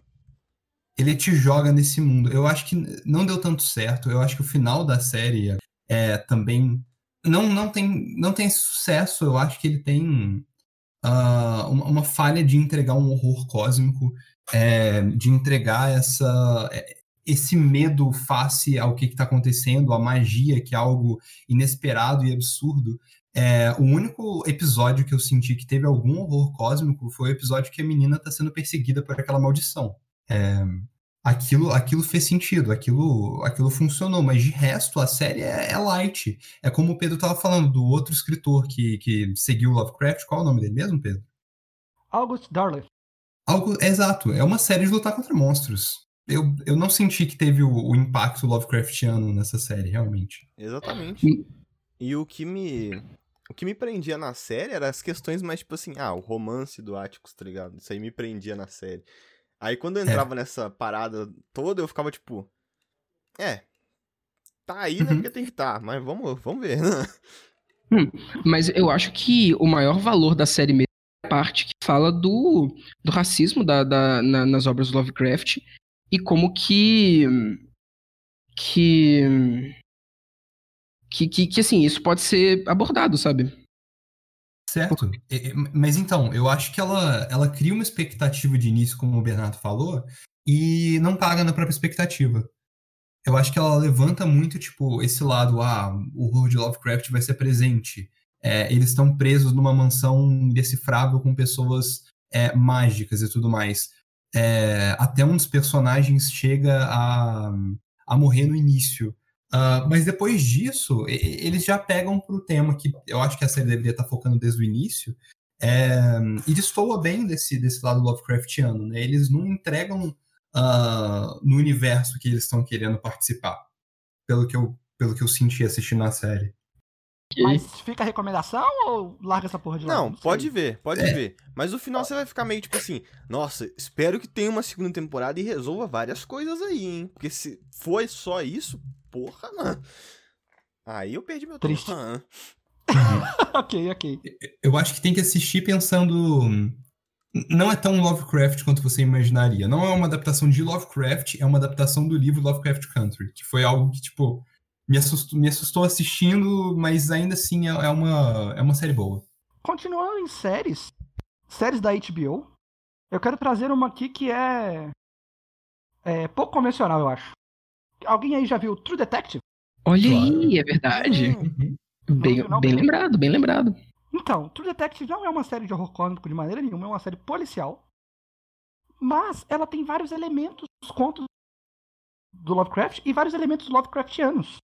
Ele te joga nesse mundo. Eu acho que não deu tanto certo. Eu acho que o final da série é também não não tem não tem sucesso. Eu acho que ele tem ah, uma, uma falha de entregar um horror cósmico, é, de entregar essa é, esse medo face ao que está acontecendo, a magia, que é algo inesperado e absurdo. É, o único episódio que eu senti que teve algum horror cósmico foi o episódio que a menina está sendo perseguida por aquela maldição. É, aquilo, aquilo fez sentido, aquilo, aquilo funcionou, mas de resto a série é, é light. É como o Pedro estava falando do outro escritor que, que seguiu Lovecraft. Qual é o nome dele mesmo, Pedro?
August Darley.
Algo, é exato, é uma série de lutar contra monstros. Eu, eu não senti que teve o, o impacto Lovecraftiano nessa série, realmente.
Exatamente.
Hum.
E o que me. O que me prendia na série era as questões mais, tipo assim, ah, o romance do Atticus, tá ligado? Isso aí me prendia na série. Aí quando eu entrava nessa parada toda, eu ficava tipo. É. Tá aí, né?
Uhum.
Porque tem que tá. Mas vamos, vamos ver, né?
Mas eu acho que o maior valor da série mesmo é parte que fala do, do racismo da, da- na- nas obras do Lovecraft e como que. que. que, que, que, assim, isso pode ser abordado, sabe?
Certo. Mas então, eu acho que ela, ela cria uma expectativa de início, como o Bernardo falou, e não paga na própria expectativa. Eu acho que ela levanta muito, tipo, esse lado, ah, o horror de Lovecraft vai ser presente. É, eles estão presos numa mansão indecifrável com pessoas é, mágicas e tudo mais. É, até um dos personagens chega a, a morrer no início. Uh, mas depois disso, eles já pegam para o tema que eu acho que a série deveria estar tá focando desde o início, é, e destoa bem desse, desse lado Lovecraftiano. Né? Eles não entregam uh, no universo que eles estão querendo participar, pelo que, eu, pelo que eu senti assistindo a série.
Mas fica a recomendação ou larga essa porra de
lado? Não, não pode ver, pode é. ver. Mas no final você vai ficar meio tipo assim, nossa, espero que tenha uma segunda temporada e resolva várias coisas aí, hein? Porque se foi só isso, porra, não. Aí eu perdi meu
tempo. ok, ok.
Eu acho que tem que assistir pensando. Não é tão Lovecraft quanto você imaginaria. Não é uma adaptação de Lovecraft, é uma adaptação do livro Lovecraft Country, que foi algo que, tipo, me assustou, me assustou assistindo, mas ainda assim é, é uma, é uma série boa.
Continuando em séries, séries da HBO, eu quero trazer uma aqui que é, é pouco convencional, eu acho. Alguém aí já viu True Detective?
Olha claro. aí, é verdade. Uhum. Bem, não, não, bem lembrado, bem lembrado.
Então, True Detective não é uma série de horror cósmico de maneira nenhuma, é uma série policial. Mas ela tem vários elementos dos contos do Lovecraft e vários elementos Lovecraftianos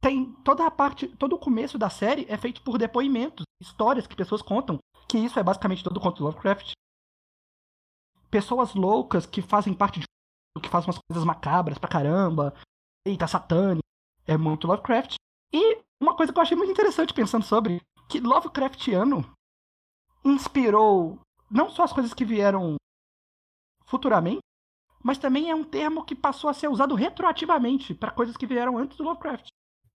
tem toda a parte, todo o começo da série é feito por depoimentos, histórias que pessoas contam, que isso é basicamente todo o conto do Lovecraft. Pessoas loucas que fazem parte de que fazem umas coisas macabras pra caramba, eita, satânico, é muito Lovecraft. E uma coisa que eu achei muito interessante pensando sobre, que Lovecraftiano inspirou não só as coisas que vieram futuramente, mas também é um termo que passou a ser usado retroativamente para coisas que vieram antes do Lovecraft.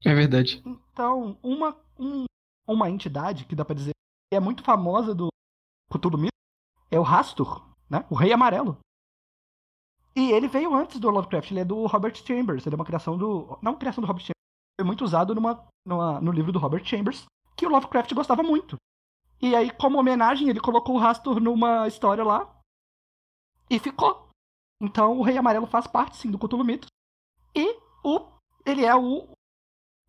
É verdade.
Então, uma, um, uma entidade que dá pra dizer que é muito famosa do Cthulhu Mito é o Rastur, né? O Rei Amarelo. E ele veio antes do Lovecraft, ele é do Robert Chambers, ele é uma criação do... Não criação do Robert Chambers, foi muito usado numa, numa, no livro do Robert Chambers, que o Lovecraft gostava muito. E aí, como homenagem, ele colocou o Rastur numa história lá e ficou. Então, o Rei Amarelo faz parte, sim, do Cthulhu Mito. E o, ele é o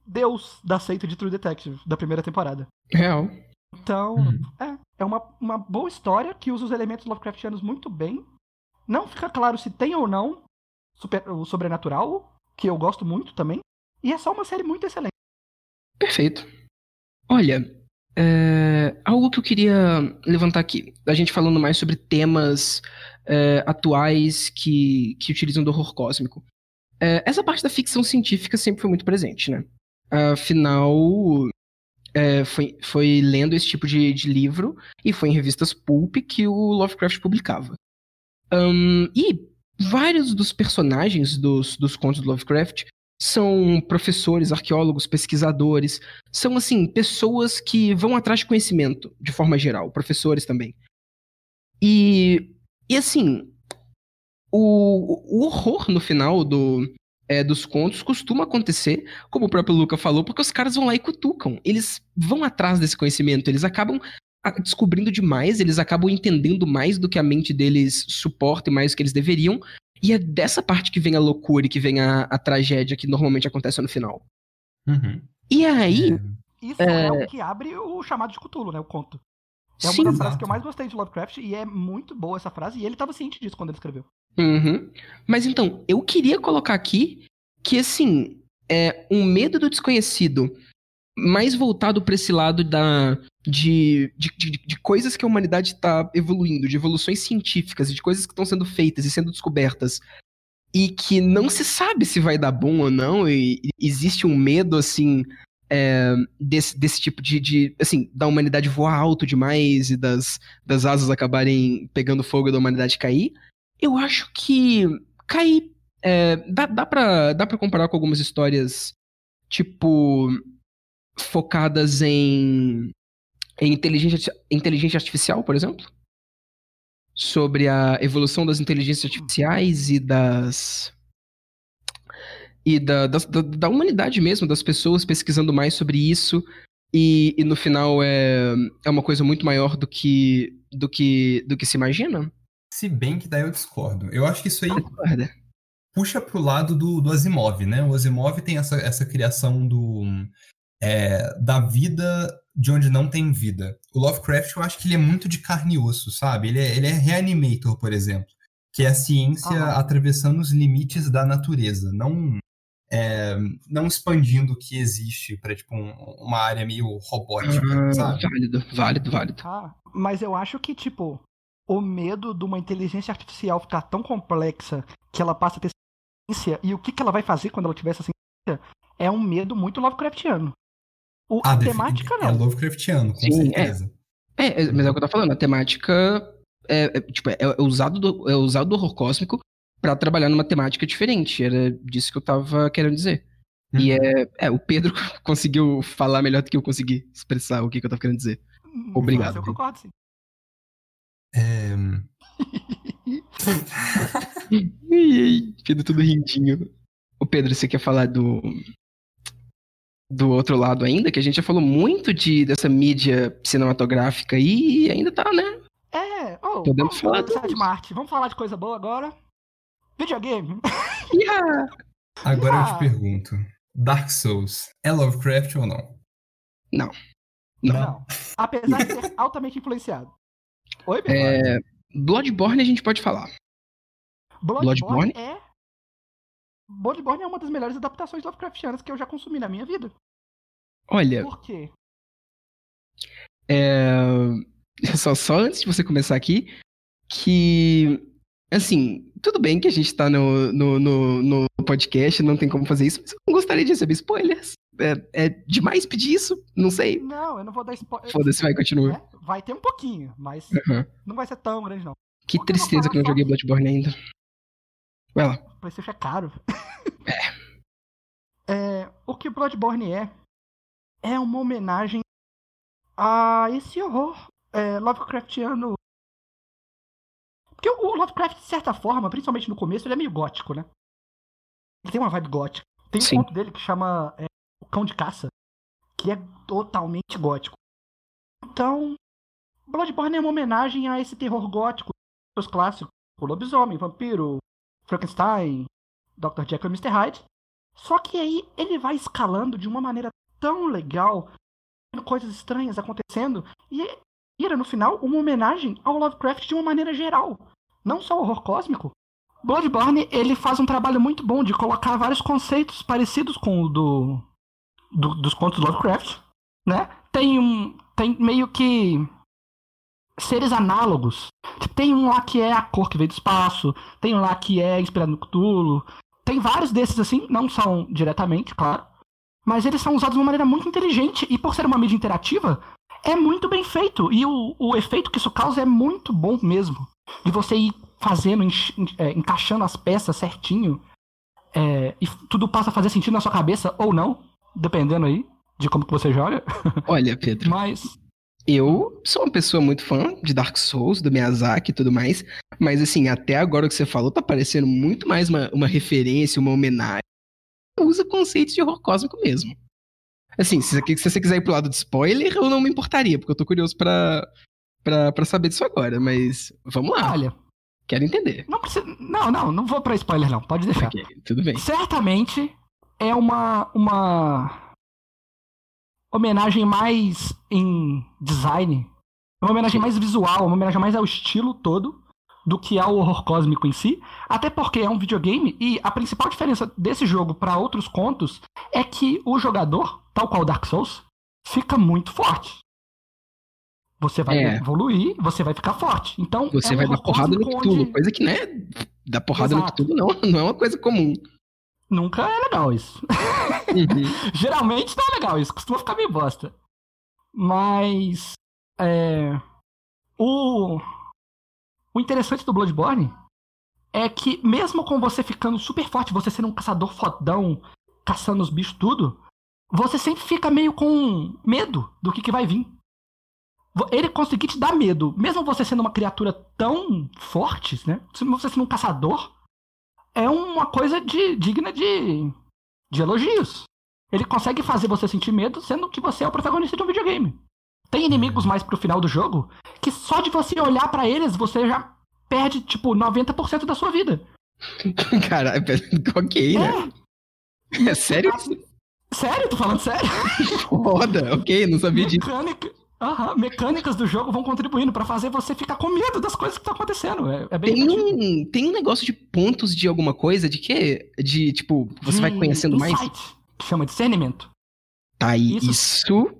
deus da seita de True Detective, da primeira temporada.
Real.
Então, uhum. é, é uma, uma boa história que usa os elementos Lovecraftianos muito bem. Não fica claro se tem ou não super, o sobrenatural, que eu gosto muito também. E é só uma série muito excelente.
Perfeito. Olha, é, algo que eu queria levantar aqui, a gente falando mais sobre temas é, atuais que, que utilizam do horror cósmico. É, essa parte da ficção científica sempre foi muito presente, né? Afinal, é, foi, foi lendo esse tipo de, de, livro e foi em revistas pulp que o Lovecraft publicava. Um, e vários dos personagens dos, dos contos do Lovecraft são professores, arqueólogos, pesquisadores, são assim pessoas que vão atrás de conhecimento de forma geral, professores também. E, e assim, o, o horror no final do, é, dos contos costuma acontecer, como o próprio Luca falou, porque os caras vão lá e cutucam. Eles vão atrás desse conhecimento, eles acabam descobrindo demais, eles acabam entendendo mais do que a mente deles suporta e mais do que eles deveriam. E é dessa parte que vem a loucura e que vem a, a tragédia que normalmente acontece no final.
Uhum.
E aí.
Isso é... é... o que abre o chamado de Cthulhu, né? O conto. É uma Sim, das frases que eu mais gostei de Lovecraft e é muito boa essa frase, e ele estava ciente disso quando ele escreveu.
Uhum. Mas então, eu queria colocar aqui que, assim, é um medo do desconhecido mais voltado para esse lado da, de, de, de, de, coisas que a humanidade está evoluindo, de evoluções científicas de coisas que estão sendo feitas e sendo descobertas e que não se sabe se vai dar bom ou não, e, e existe um medo, assim, é, desse, desse tipo de, de, assim, da humanidade voar alto demais e das, das asas acabarem pegando fogo e da humanidade cair, eu acho que cair. É, dá, dá, pra, dá pra comparar com algumas histórias, tipo, focadas em, em inteligência, inteligência artificial, por exemplo? Sobre a evolução das inteligências artificiais e das. E da, da, da humanidade mesmo, das pessoas pesquisando mais sobre isso E, e no final é, é uma coisa muito maior do que, do que, do que se imagina?
Se bem que daí eu discordo. Eu acho que isso aí
Discorda.
puxa pro lado do, do Asimov, né? O Asimov tem essa, essa criação do é, da vida de onde não tem vida. O Lovecraft, eu acho que ele é muito de carne e osso, sabe? Ele é, ele é reanimator, por exemplo, que é a ciência atravessando os limites da natureza, não é, não expandindo o que existe para tipo um- uma área meio robótica,
Ah,
sabe?
válido, válido, válido.
Ah, mas eu acho que, tipo, o medo de uma inteligência artificial ficar tão complexa que ela passa a ter ciência e o que, que ela vai fazer quando ela tiver essa ciência é um medo muito Lovecraftiano. O, a
defi-
temática
é
não.
Lovecraftiano, com
Sim, é.
certeza.
É, é, mas é o que eu tô falando, a temática é, é, tipo, é, é usado do, é usado do horror cósmico pra trabalhar numa temática diferente. Era disso que eu tava querendo dizer. E
Uhum.
é, é, o Pedro conseguiu falar melhor do que eu consegui expressar o que, que eu tava querendo dizer. Obrigado,
Mas eu concordo, sim.
É,
Pedro tudo rindinho. O Pedro, você quer falar do do outro lado ainda? Que a gente já falou muito de dessa mídia cinematográfica e ainda tá, né?
É, oh,
Podemos
vamos
falar
falar de. Marte. Vamos falar de coisa boa agora. Videogame.
Iha!
Agora eu
Ah.
te pergunto: Dark Souls é Lovecraft ou não?
Não.
Não. Apesar de ser altamente influenciado. Oi, Pedro?
É, Bloodborne a gente pode falar.
Bloodborne,
Bloodborne?
é. Bloodborne é uma das melhores adaptações Lovecraftianas que eu já consumi na minha vida.
Olha,
Por quê?
é, só, só antes de você começar aqui, que, assim, tudo bem que a gente tá no, no, no, no podcast, não tem como fazer isso, mas eu não gostaria de receber spoilers. É, é demais pedir isso? Não sei.
Não, eu não vou dar spoiler.
Foda-se, vai, continua.
É, vai ter um pouquinho, mas
Aham.
não vai ser tão grande, não.
Que
Por que eu vou
tristeza que eu não joguei Bloodborne ainda. Vai lá.
O PlayStation é caro. É, o que Bloodborne é, é uma homenagem a esse horror é, Lovecraftiano. Porque o Lovecraft, de certa forma, principalmente no começo, ele é meio gótico, né? Ele tem uma vibe gótica. Tem um
Sim.
conto dele que chama é, O Cão de Caça, que é totalmente gótico. Então, Bloodborne é uma homenagem a esse terror gótico, os clássicos, o lobisomem, vampiro, Frankenstein, Dr. Jekyll e Mr. Hyde. Só que aí ele vai escalando de uma maneira tão legal, coisas estranhas acontecendo, e vira no final uma homenagem ao Lovecraft de uma maneira geral, não só o horror cósmico. Bloodborne ele faz um trabalho muito bom de colocar vários conceitos parecidos com o do, do- dos contos do Lovecraft, né? Tem um tem meio que seres análogos. Tem um lá que é a cor que veio do espaço, tem um lá que é inspirado no Cthulhu. Tem vários desses assim, não são diretamente, claro. Mas eles são usados de uma maneira muito inteligente e por ser uma mídia interativa, é muito bem feito. E o, o efeito que isso causa é muito bom mesmo. De você ir fazendo, é, encaixando as peças certinho. é, e tudo passa a fazer sentido na sua cabeça ou não, dependendo aí de como que você joga.
Olha, Pedro,
Mas
eu sou uma pessoa muito fã de Dark Souls, do Miyazaki e tudo mais, mas assim, até agora o que você falou tá parecendo muito mais uma, uma referência, uma homenagem. Usa conceitos de horror cósmico mesmo. Assim, se se você quiser ir pro lado de spoiler, eu não me importaria, porque eu tô curioso pra, pra, pra saber disso agora, mas vamos lá,
olha,
quero entender.
não precisa. Não, não, não vou pra spoiler, não. Pode deixar.
Ok, tudo bem.
Certamente é uma, uma homenagem mais em design, uma homenagem mais visual, uma homenagem mais ao estilo todo do que ao horror cósmico em si. Até porque é um videogame e a principal diferença desse jogo para outros contos é que o jogador, tal qual Dark Souls, fica muito forte. Você vai
É.
evoluir, você vai ficar forte. Então,
Você
é um
vai dar
horror
porrada no Cthulhu,
onde-
coisa que, né, dar porrada
Exato.
no Cthulhu não, não é uma coisa comum.
Nunca é legal isso.
Uhum.
Geralmente não é legal isso, costuma ficar meio bosta. Mas. É. O. O interessante do Bloodborne é que, mesmo com você ficando super forte, você sendo um caçador fodão, caçando os bichos tudo, você sempre fica meio com medo do que, que vai vir. Ele conseguir te dar medo, mesmo você sendo uma criatura tão forte, né? Mesmo você sendo um caçador, é uma coisa de, digna de, de elogios. Ele consegue fazer você sentir medo, sendo que você é o protagonista de um videogame. Tem inimigos mais pro final do jogo que só de você olhar pra eles, você já perde, tipo, 90% da sua vida.
Cara, ok, né?
É,
É sério?
sério, tô falando sério.
Foda, ok, não sabia disso.
Mecânica, Aham, mecânicas do jogo vão contribuindo pra fazer você ficar com medo das coisas que estão acontecendo. É, é bem
Tem
divertido.
um, tem um negócio de pontos de alguma coisa, de quê? De, tipo, você vai conhecendo mais.
insight, Que chama discernimento.
Tá aí,
Isso-
isso.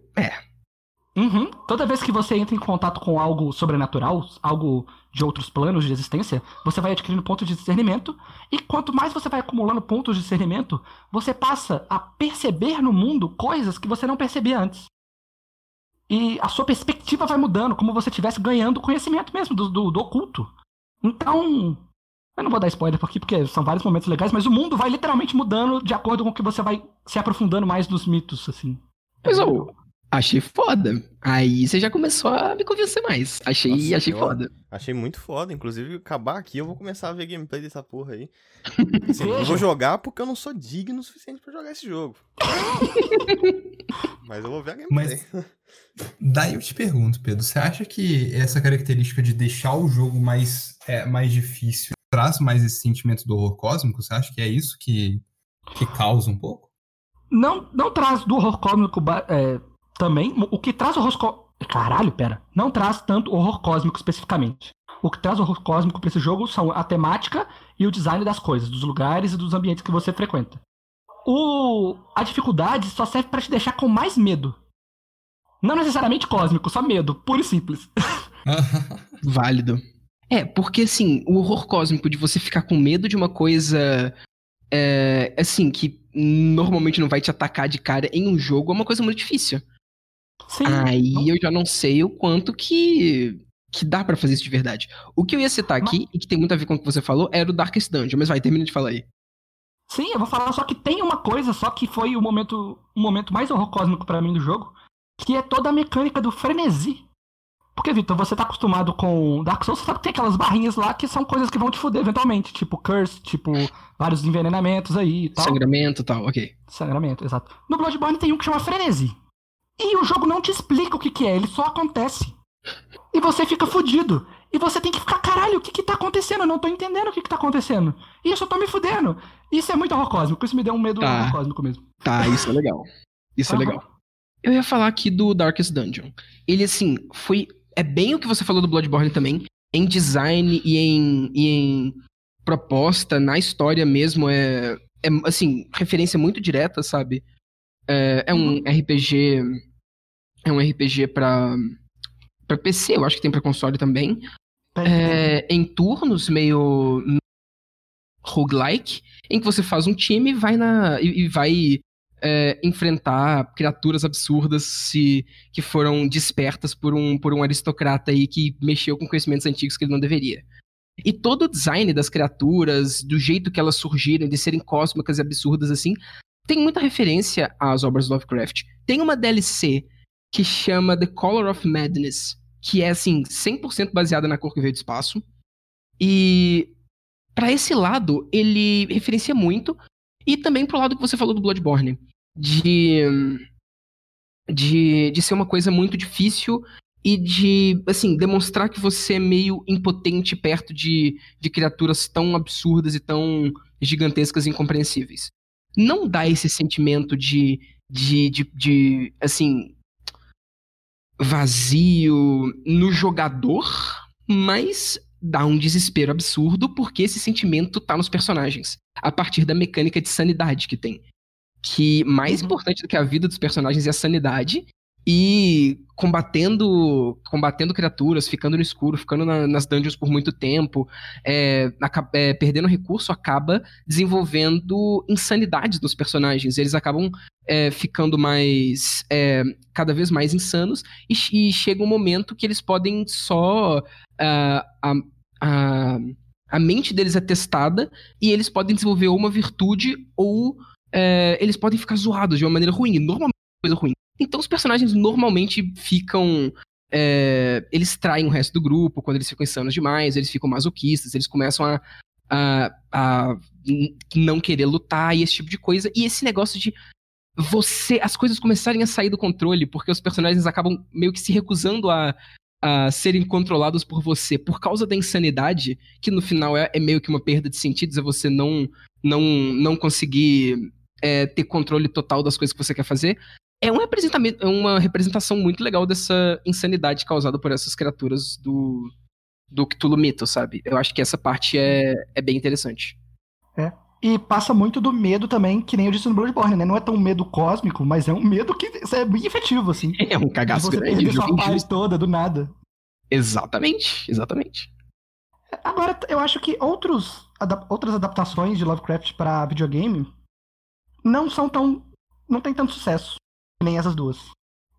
Uhum. Toda vez que você entra em contato com algo sobrenatural, algo de outros planos de existência, você vai adquirindo pontos de discernimento. E quanto mais você vai acumulando pontos de discernimento, você passa a perceber no mundo coisas que você não percebia antes. E a sua perspectiva vai mudando, como você estivesse ganhando conhecimento mesmo do, do, do oculto. Então. Eu não vou dar spoiler aqui, porque são vários momentos legais, mas o mundo vai literalmente mudando de acordo com que você vai se aprofundando mais nos mitos, assim.
Mas, ô, achei foda. Aí você já começou a me convencer mais. Achei,
Nossa,
achei foda.
Achei muito foda. Inclusive, acabar aqui, eu vou começar a ver gameplay dessa porra aí. Assim, eu vou jogar porque eu não sou digno o suficiente pra jogar esse jogo. Mas eu vou ver a gameplay.
Mas daí eu te pergunto, Pedro, você acha que essa característica de deixar o jogo mais, é, mais difícil traz mais esse sentimento do horror cósmico? Você acha que é isso que, que causa um pouco?
Não, não traz do horror cósmico é, também. O que traz horror cósmico. Caralho, pera. Não traz tanto horror cósmico especificamente. O que traz horror cósmico pra esse jogo são a temática e o design das coisas, dos lugares e dos ambientes que você frequenta. O... A dificuldade só serve pra te deixar com mais medo. Não necessariamente cósmico, só medo, puro e simples.
Válido. É, porque assim, o horror cósmico de você ficar com medo de uma coisa. É, assim, que normalmente não vai te atacar de cara em um jogo é uma coisa muito difícil.
Sim.
Aí eu já não sei o quanto que. que dá pra fazer isso de verdade. O que eu ia citar aqui, e que tem muito a ver com o que você falou, era o Darkest Dungeon, mas vai, termina de falar aí.
Sim, eu vou falar só que tem uma coisa só que foi o momento, o momento mais horror cósmico pra mim do jogo, que é toda a mecânica do frenesi. Porque, Vitor, você tá acostumado com Dark Souls, você sabe que tem aquelas barrinhas lá que são coisas que vão te fuder eventualmente, tipo curse, tipo vários envenenamentos aí e tal.
Sangramento e tal, ok.
Sangramento, exato. No Bloodborne tem um que chama frenesi. E o jogo não te explica o que que é, ele só acontece. E você fica fudido. E você tem que ficar, caralho, o que que tá acontecendo? Eu não tô entendendo o que que tá acontecendo. E eu só tô me fudendo. Isso é muito horror cósmico, isso me deu um medo
Tá.
horror cósmico mesmo.
Tá, isso é legal. Isso é
Aham.
legal. Eu ia falar aqui do Darkest Dungeon. Ele, assim, foi. É bem o que você falou do Bloodborne também. Em design e em, e em proposta, na história mesmo. É, é, assim, referência muito direta, sabe? É, é um RPG. É um RPG pra. Pra PC, eu acho que tem pra console também. É, em turnos, meio roguelike, em que você faz um time e vai na. e, e vai é, enfrentar criaturas absurdas se, que foram despertas por um, por um aristocrata aí que mexeu com conhecimentos antigos que ele não deveria. E todo o design das criaturas, do jeito que elas surgiram, de serem cósmicas e absurdas assim, tem muita referência às obras do Lovecraft. Tem uma DLC que chama The Color of Madness, que é assim, 100% baseada na cor que veio do espaço. E para esse lado, ele referencia muito e também pro lado que você falou do Bloodborne, de de, de ser uma coisa muito difícil e de, assim, demonstrar que você é meio impotente perto de, de criaturas tão absurdas e tão gigantescas e incompreensíveis. Não dá esse sentimento de, de, de, de assim, vazio no jogador, mas dá um desespero absurdo porque esse sentimento tá nos personagens, a partir da mecânica de sanidade que tem. Que mais
Uhum.
importante do que a vida dos personagens é a sanidade e combatendo combatendo criaturas, ficando no escuro, ficando na- nas dungeons por muito tempo, é, é, perdendo recurso, acaba desenvolvendo insanidades nos personagens. Eles acabam é, ficando mais. é, cada vez mais insanos, e, e chega um momento que eles podem só. ah, a, a, a mente deles é testada e eles podem desenvolver uma virtude ou é, eles podem ficar zoados de uma maneira ruim. Normalmente é coisa ruim. Então os personagens normalmente ficam. é, eles traem o resto do grupo quando eles ficam insanos demais, eles ficam masoquistas, eles começam a, a, a não querer lutar e esse tipo de coisa. E esse negócio de você as coisas começarem a sair do controle, porque os personagens acabam meio que se recusando a, a serem controlados por você por causa da insanidade, que no final é, é meio que uma perda de sentidos, é você não não não conseguir é, ter controle total das coisas que você quer fazer. É um representamento, é uma representação muito legal dessa insanidade causada por essas criaturas do, do Cthulhu Mythos, sabe? Eu acho que essa parte é, é bem interessante.
É. E passa muito do medo também, que nem eu disse no Bloodborne, né? Não é tão medo cósmico, mas é um medo que é bem efetivo, assim.
É um cagaço
você
grande.
perder sua paz toda, do nada.
Exatamente, exatamente.
Agora, eu acho que outros, adap- outras adaptações de Lovecraft para videogame não são tão. não tem tanto sucesso nem essas duas.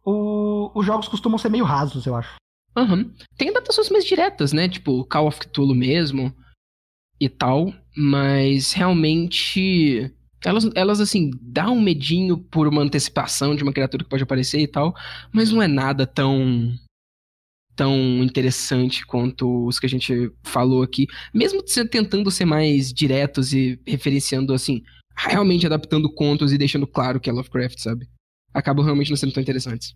O- os jogos costumam ser meio rasos, eu acho.
Aham. Tem adaptações mais diretas, né? Tipo Call of Cthulhu mesmo e tal, mas realmente elas, elas assim, dá um medinho por uma antecipação de uma criatura que pode aparecer e tal, mas não é nada tão tão interessante quanto os que a gente falou aqui, mesmo tentando ser mais diretos e referenciando assim, realmente adaptando contos e deixando claro que é Lovecraft, sabe? Acabam realmente não sendo tão interessantes.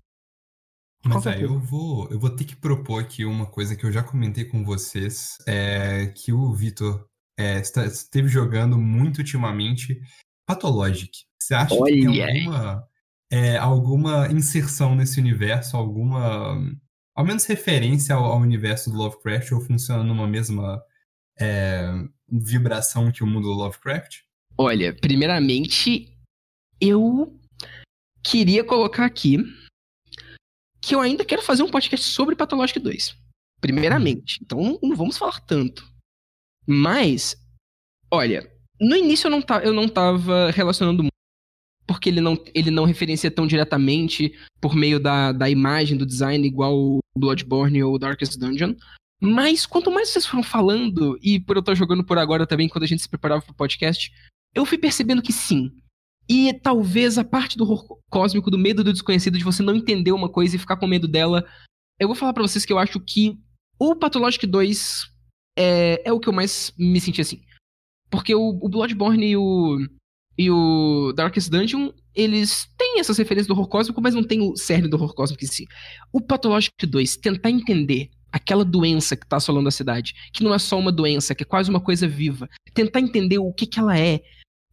Mas aí
certeza.
eu vou, eu vou ter que propor aqui uma coisa que eu já comentei com vocês, é que o Vitor é, está- esteve jogando muito ultimamente Pathologic. Você acha que tem
Olha
alguma, é, alguma inserção nesse universo, alguma, ao menos referência ao, ao universo do Lovecraft, ou funciona numa mesma é, vibração que o mundo do Lovecraft?
Olha, primeiramente, eu queria colocar aqui que eu ainda quero fazer um podcast sobre Pathologic 2. Primeiramente. Então não, não vamos falar tanto. Mas, olha, no início eu não, ta, eu não tava relacionando muito, porque ele não, ele não referencia tão diretamente por meio da, da imagem, do design, igual o Bloodborne ou Darkest Dungeon. Mas quanto mais vocês foram falando, e por eu estar jogando por agora também, quando a gente se preparava pro podcast, eu fui percebendo que sim. E talvez a parte do horror cósmico, do medo do desconhecido, de você não entender uma coisa e ficar com medo dela. Eu vou falar pra vocês que eu acho que o Pathologic 2 é, é o que eu mais me senti assim. Porque o, o Bloodborne e o, e o Darkest Dungeon, eles têm essas referências do horror cósmico, mas não tem o cerne do horror cósmico em si. O Pathologic 2, tentar entender aquela doença que tá assolando a cidade, que não é só uma doença, que é quase uma coisa viva, tentar entender o que que ela é,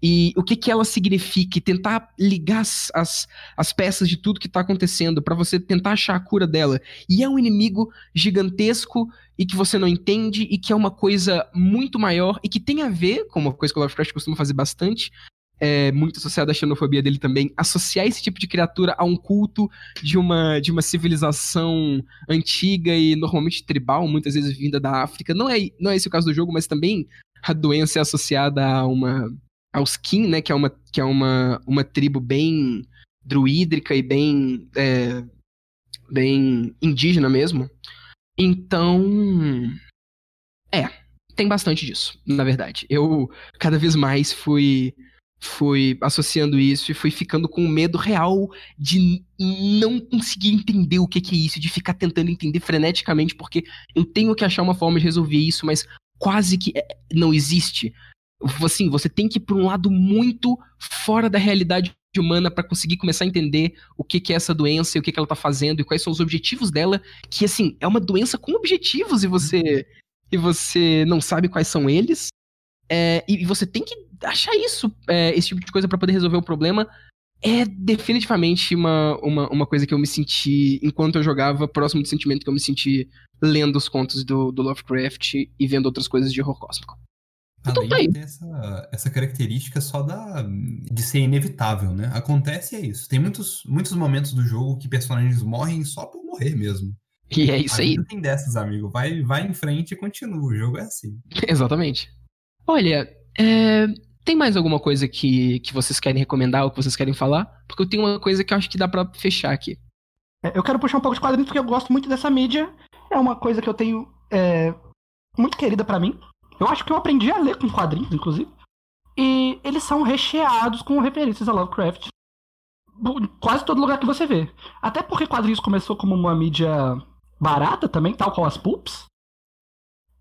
e o que que ela significa e tentar ligar as, as, as peças de tudo que tá acontecendo pra você tentar achar a cura dela. E é um inimigo gigantesco e que você não entende e que é uma coisa muito maior e que tem a ver com uma coisa que o Lovecraft costuma fazer bastante, é, muito associada à xenofobia dele também, associar esse tipo de criatura a um culto de uma, de uma civilização antiga e normalmente tribal, muitas vezes vinda da África. Não é, não é esse o caso do jogo, mas também a doença é associada a uma aos Kin, né, que é uma que é uma, uma tribo bem druídrica e bem é, bem indígena mesmo. Então, é, tem bastante disso, na verdade. Eu cada vez mais fui fui associando isso e fui ficando com medo real de não conseguir entender o que, que é isso, de ficar tentando entender freneticamente, porque eu tenho que achar uma forma de resolver isso, mas quase que é, não existe. Assim, você tem que ir para um lado muito fora da realidade humana para conseguir começar a entender o que, que é essa doença e o que, que ela tá fazendo e quais são os objetivos dela, que assim, é uma doença com objetivos e você e você não sabe quais são eles. É, e você tem que achar isso, é, esse tipo de coisa para poder resolver o problema. É definitivamente uma, uma, uma coisa que eu me senti, enquanto eu jogava, próximo do sentimento que eu me senti lendo os contos do, do Lovecraft e vendo outras coisas de horror cósmico. Então
Além
tá aí.
de ter essa, essa característica só da, de ser inevitável, né? Acontece e é isso. Tem muitos, muitos momentos do jogo que personagens morrem só por morrer mesmo.
E é isso aí.
vida tem dessas, amigo. Vai, vai em frente e continua. O jogo é assim.
Exatamente. Olha, é, tem mais alguma coisa que, que vocês querem recomendar ou que vocês querem falar? Porque eu tenho uma coisa que eu acho que dá pra fechar aqui.
É, Eu quero puxar um pouco de quadrinhos porque eu gosto muito dessa mídia. É uma coisa que eu tenho é, muito querida pra mim. Eu acho que eu aprendi a ler com quadrinhos, inclusive. E eles são recheados com referências a Lovecraft. Quase todo lugar que você vê. Até porque quadrinhos começou como uma mídia barata também, tal qual as pulps.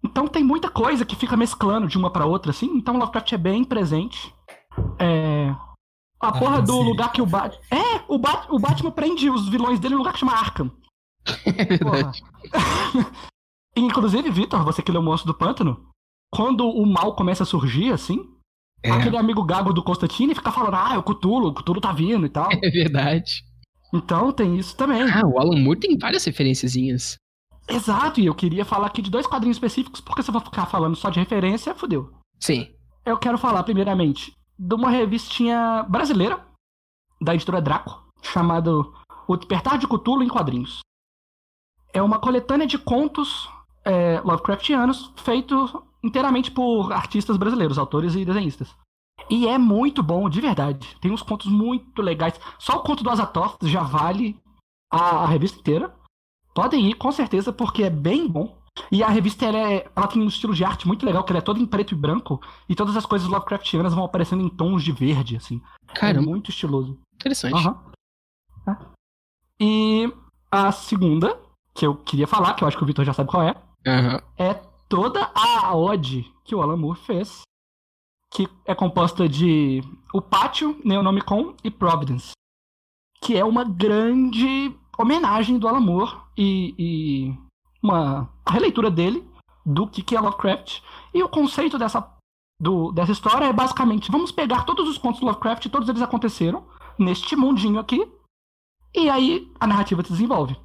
Então tem muita coisa que fica mesclando de uma pra outra, assim. Então Lovecraft é bem presente. É, A porra do
sim.
lugar que o Batman. É, o, Bat... o Batman prende os vilões dele num lugar que chama Arkham.
É.
Inclusive, Vitor, você que lê o Monstro do Pântano, quando o mal começa a surgir, assim,
É,
aquele amigo gago do Constantine fica falando, ah, é o Cthulhu, o Cthulhu tá vindo e tal.
é verdade.
Então tem isso também.
Ah, o Alan Moore tem várias referenciazinhas.
Exato, e eu queria falar aqui de dois quadrinhos específicos, porque se eu vou ficar falando só de referência, fodeu.
Sim.
Eu quero falar, primeiramente, de uma revistinha brasileira, da editora Draco, chamado O Despertar de Cthulhu em Quadrinhos. É uma coletânea de contos é, Lovecraftianos, feito inteiramente por artistas brasileiros, autores e desenhistas. E é muito bom, de verdade. Tem uns contos muito legais. Só o conto do Azatoth já vale a, a revista inteira. Podem ir, com certeza, porque é bem bom. E a revista ela, é- ela tem um estilo de arte muito legal, que ela é toda em preto e branco. E todas as coisas Lovecraftianas vão aparecendo em tons de verde, assim. É
Caramba,
muito estiloso.
interessante.
É. E a segunda, que eu queria falar, que eu acho que o Vitor já sabe qual é,
Aham.
é toda a ode que o Alan Moore fez, que é composta de O Pátio, Neonomicon e Providence, que é uma grande homenagem do Alan Moore e, e uma releitura dele do que é Lovecraft. E o conceito dessa, do- dessa história é basicamente, vamos pegar todos os contos do Lovecraft, todos eles aconteceram neste mundinho aqui, e aí a narrativa se desenvolve.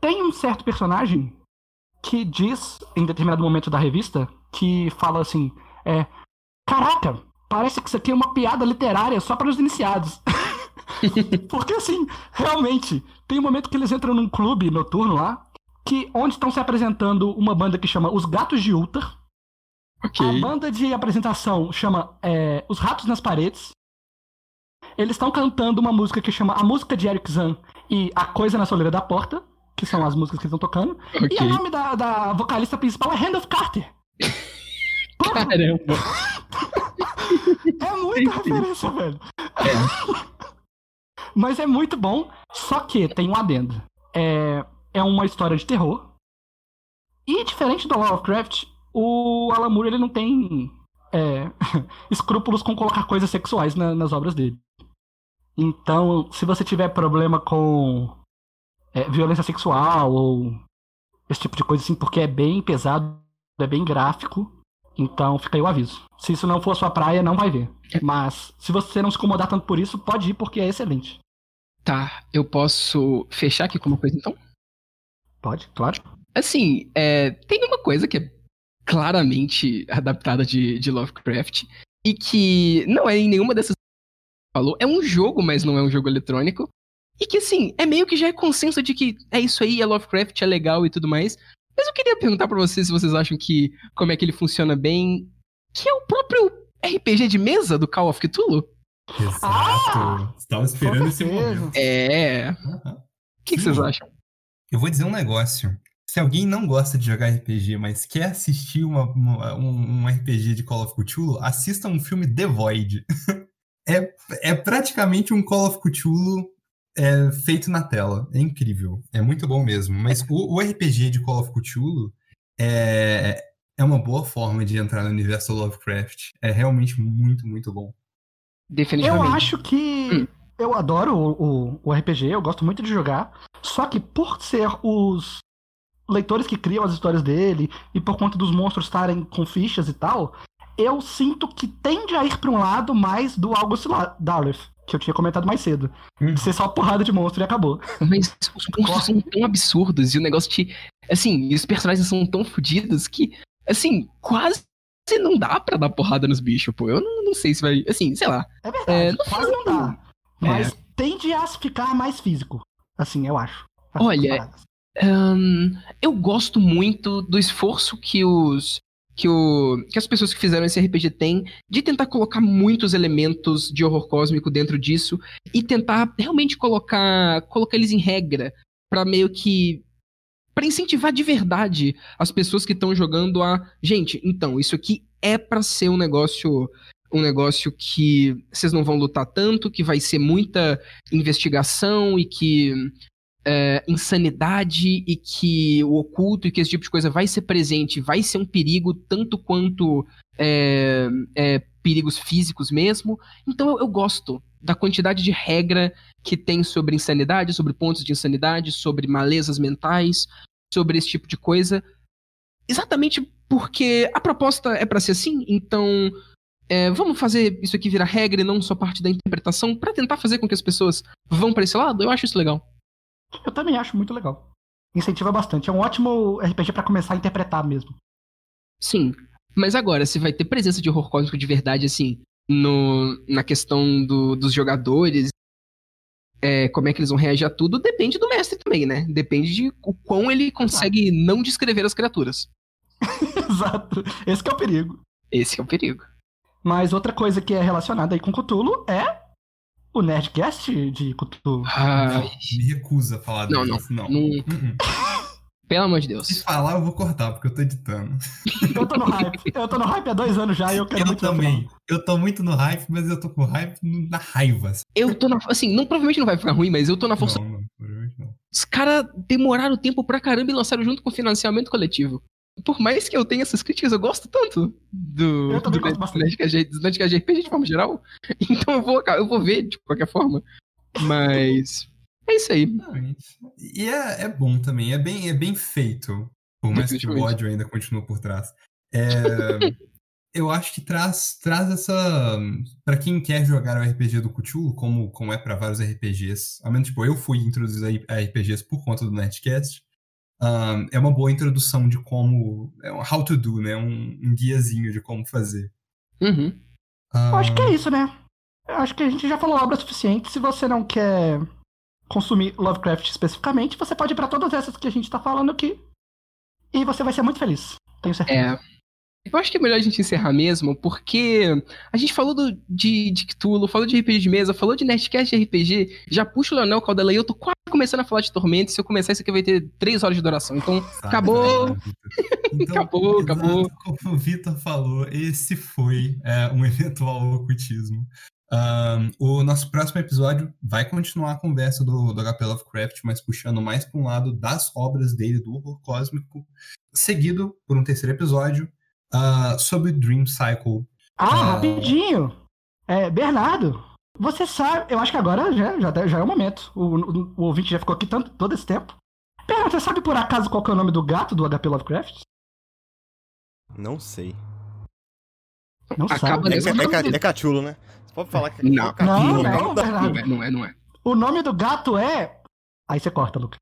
Tem um certo personagem que diz, em determinado momento da revista, que fala assim: é. Caraca, parece que isso aqui é uma piada literária só para os iniciados. Porque assim, realmente, tem um momento que eles entram num clube noturno lá, que onde estão se apresentando uma banda que chama Os Gatos de Ultar.
Ok.
A banda de apresentação chama é, Os Ratos nas Paredes. Eles estão cantando uma música que chama A Música de Eric Zan e A Coisa na Soleira da Porta, que são as músicas que eles estão tocando. E
Ok.
o nome da, da vocalista principal é Randolph Carter.
Caramba.
é muita referência, velho. Mas é muito bom, só que tem um adendo. É, é uma história de terror. E diferente do Lovecraft, o Alan Moore ele não tem é, escrúpulos com colocar coisas sexuais na- nas obras dele. Então, se você tiver problema com é, violência sexual ou esse tipo de coisa assim, porque é bem pesado, é bem gráfico, então fica aí o aviso. Se isso não for a sua praia, não vai ver. Mas se você não se incomodar tanto por isso, pode ir porque é excelente.
Tá, eu posso fechar aqui com uma coisa então?
Pode, claro.
Assim, é, tem uma coisa que é claramente adaptada de, de Lovecraft e que não é em nenhuma dessas falou. É um jogo, mas não é um jogo eletrônico. E que, assim, é meio que já é consenso de que é isso aí, é Lovecraft, é legal e tudo mais. Mas eu queria perguntar pra vocês se vocês acham que como é que ele funciona bem, que é o próprio RPG de mesa do Call of Cthulhu.
Exato. Estava esperando esse momento.
É.
Aham.
O que, que vocês acham?
Eu vou dizer um negócio. Se alguém não gosta de jogar RPG, mas quer assistir uma- uma- um, um RPG de Call of Cthulhu, assista um filme The Void. é, é praticamente um Call of Cthulhu é, feito na tela. É incrível. É muito bom mesmo. Mas o, o RPG de Call of Cthulhu é, é uma boa forma de entrar no universo Lovecraft. É realmente muito, muito bom.
Eu
Definitivamente.
acho que.
Hum.
Eu adoro o, o, o RPG, eu gosto muito de jogar. Só que por ser os leitores que criam as histórias dele e por conta dos monstros estarem com fichas e tal, eu sinto que tende a ir pra um lado mais do August Darleth, que eu tinha comentado mais cedo.
Hum.
De ser só porrada de monstro e acabou.
Mas os monstros são tão absurdos e o negócio te. Assim, e os personagens são tão fodidos que, assim, quase não dá pra dar porrada nos bichos, pô. Eu não, não sei se vai. Assim, sei lá.
É verdade,
É, no
quase não dá.
É.
Mas tende a ficar mais físico. Assim, eu acho.
Olha, eu gosto muito do esforço que os. Que, o, que as pessoas que fizeram esse RPG têm de tentar colocar muitos elementos de horror cósmico dentro disso e tentar realmente colocar, colocar eles em regra pra meio que Pra incentivar de verdade as pessoas que estão jogando a gente, então, isso aqui é pra ser um negócio um negócio que vocês não vão lutar tanto, que vai ser muita investigação e que é, insanidade e que o oculto e que esse tipo de coisa vai ser presente, vai ser um perigo tanto quanto é, é, perigos físicos mesmo. Então eu, eu gosto da quantidade de regra que tem sobre insanidade, sobre pontos de insanidade, sobre malezas mentais, sobre esse tipo de coisa. Exatamente porque a proposta é para ser assim, então vamos fazer isso aqui virar regra e não só parte da interpretação para tentar fazer com que as pessoas vão para esse lado. Eu acho isso legal.
Eu também acho muito legal. Incentiva bastante. É um ótimo RPG para começar a interpretar mesmo.
Sim. Mas agora, se vai ter presença de horror cósmico de verdade, assim, no, na questão do, dos jogadores, é, como é que eles vão reagir a tudo, depende do mestre também, né? Depende de o quão ele consegue não descrever as criaturas.
Exato. Esse é o perigo.
Esse é o perigo.
Mas outra coisa que é relacionada aí com Cthulhu é o Nerdcast de Cthulhu.
Ah,
Me recusa a falar
Não,
disso. Não,
não.
Uh-uh.
pelo amor de Deus.
Se falar, eu vou cortar, porque eu tô editando.
Eu tô no hype. Eu tô no hype há dois anos já e eu quero
Eu
muito
também. Eu tô muito no hype, mas eu tô com hype na raiva.
Eu tô na. Assim, não, provavelmente não vai ficar ruim, mas eu tô na força.
Não, não, provavelmente não.
Os caras demoraram tempo pra caramba e lançaram junto com o financiamento coletivo. Por mais que eu tenha essas críticas, eu gosto tanto do,
Eu
do,
gosto
do. Nerdcast RPG de forma geral. Então eu vou, eu vou ver de qualquer forma. Mas. É isso aí.
Não, isso- E é, é bom também, é bem, é bem feito. Por mais que o ódio ainda continua por trás. É, eu acho que traz, traz essa. Pra quem quer jogar o RPG do Cthulhu, como, como é pra vários RPGs, ao menos tipo, eu fui introduzido a RPGs por conta do Nerdcast. Ahn, é uma boa introdução de como. É um how to do, né? Um, um guiazinho de como fazer.
Uhum.
Eu acho que é isso, né? Eu acho que a gente já falou obra suficiente. Se você não quer consumir Lovecraft especificamente, você pode ir pra todas essas que a gente tá falando aqui. E você vai ser muito feliz. Tenho certeza.
É. Eu acho que é melhor a gente encerrar mesmo, porque a gente falou do, de, de Cthulhu, falou de RPG de mesa, falou de Nerdcast de RPG, já puxa o Leonel Caldela e eu tô quase começando a falar de Tormento, se eu começar isso aqui vai ter três horas de duração, então
Sabe,
Acabou.
né, Vitor?
Acabou, acabou.
Como o Vitor falou, esse foi é, um eventual ocultismo. Ahn, o nosso próximo episódio vai continuar a conversa do, do HP Lovecraft, mas puxando mais para um lado das obras dele, do horror cósmico, seguido por um terceiro episódio ah, sobre Dream Cycle.
Ah,
Ah.
rapidinho. É, Bernardo, você sabe. Eu acho que agora já, já, já é o momento. O, o, o ouvinte já ficou aqui tanto, todo esse tempo. Bernardo, você sabe por acaso qual que é o nome do gato do HP Lovecraft?
Não sei.
Não
Acaba
sabe.
É,
nessa-
é, é, é cachulo, né? Você pode falar que
Não.
é cachulo.
Não,
né?
não,
Não
Bernardo.
é, não é, não é.
O nome do gato é. Aí você corta, Lucas.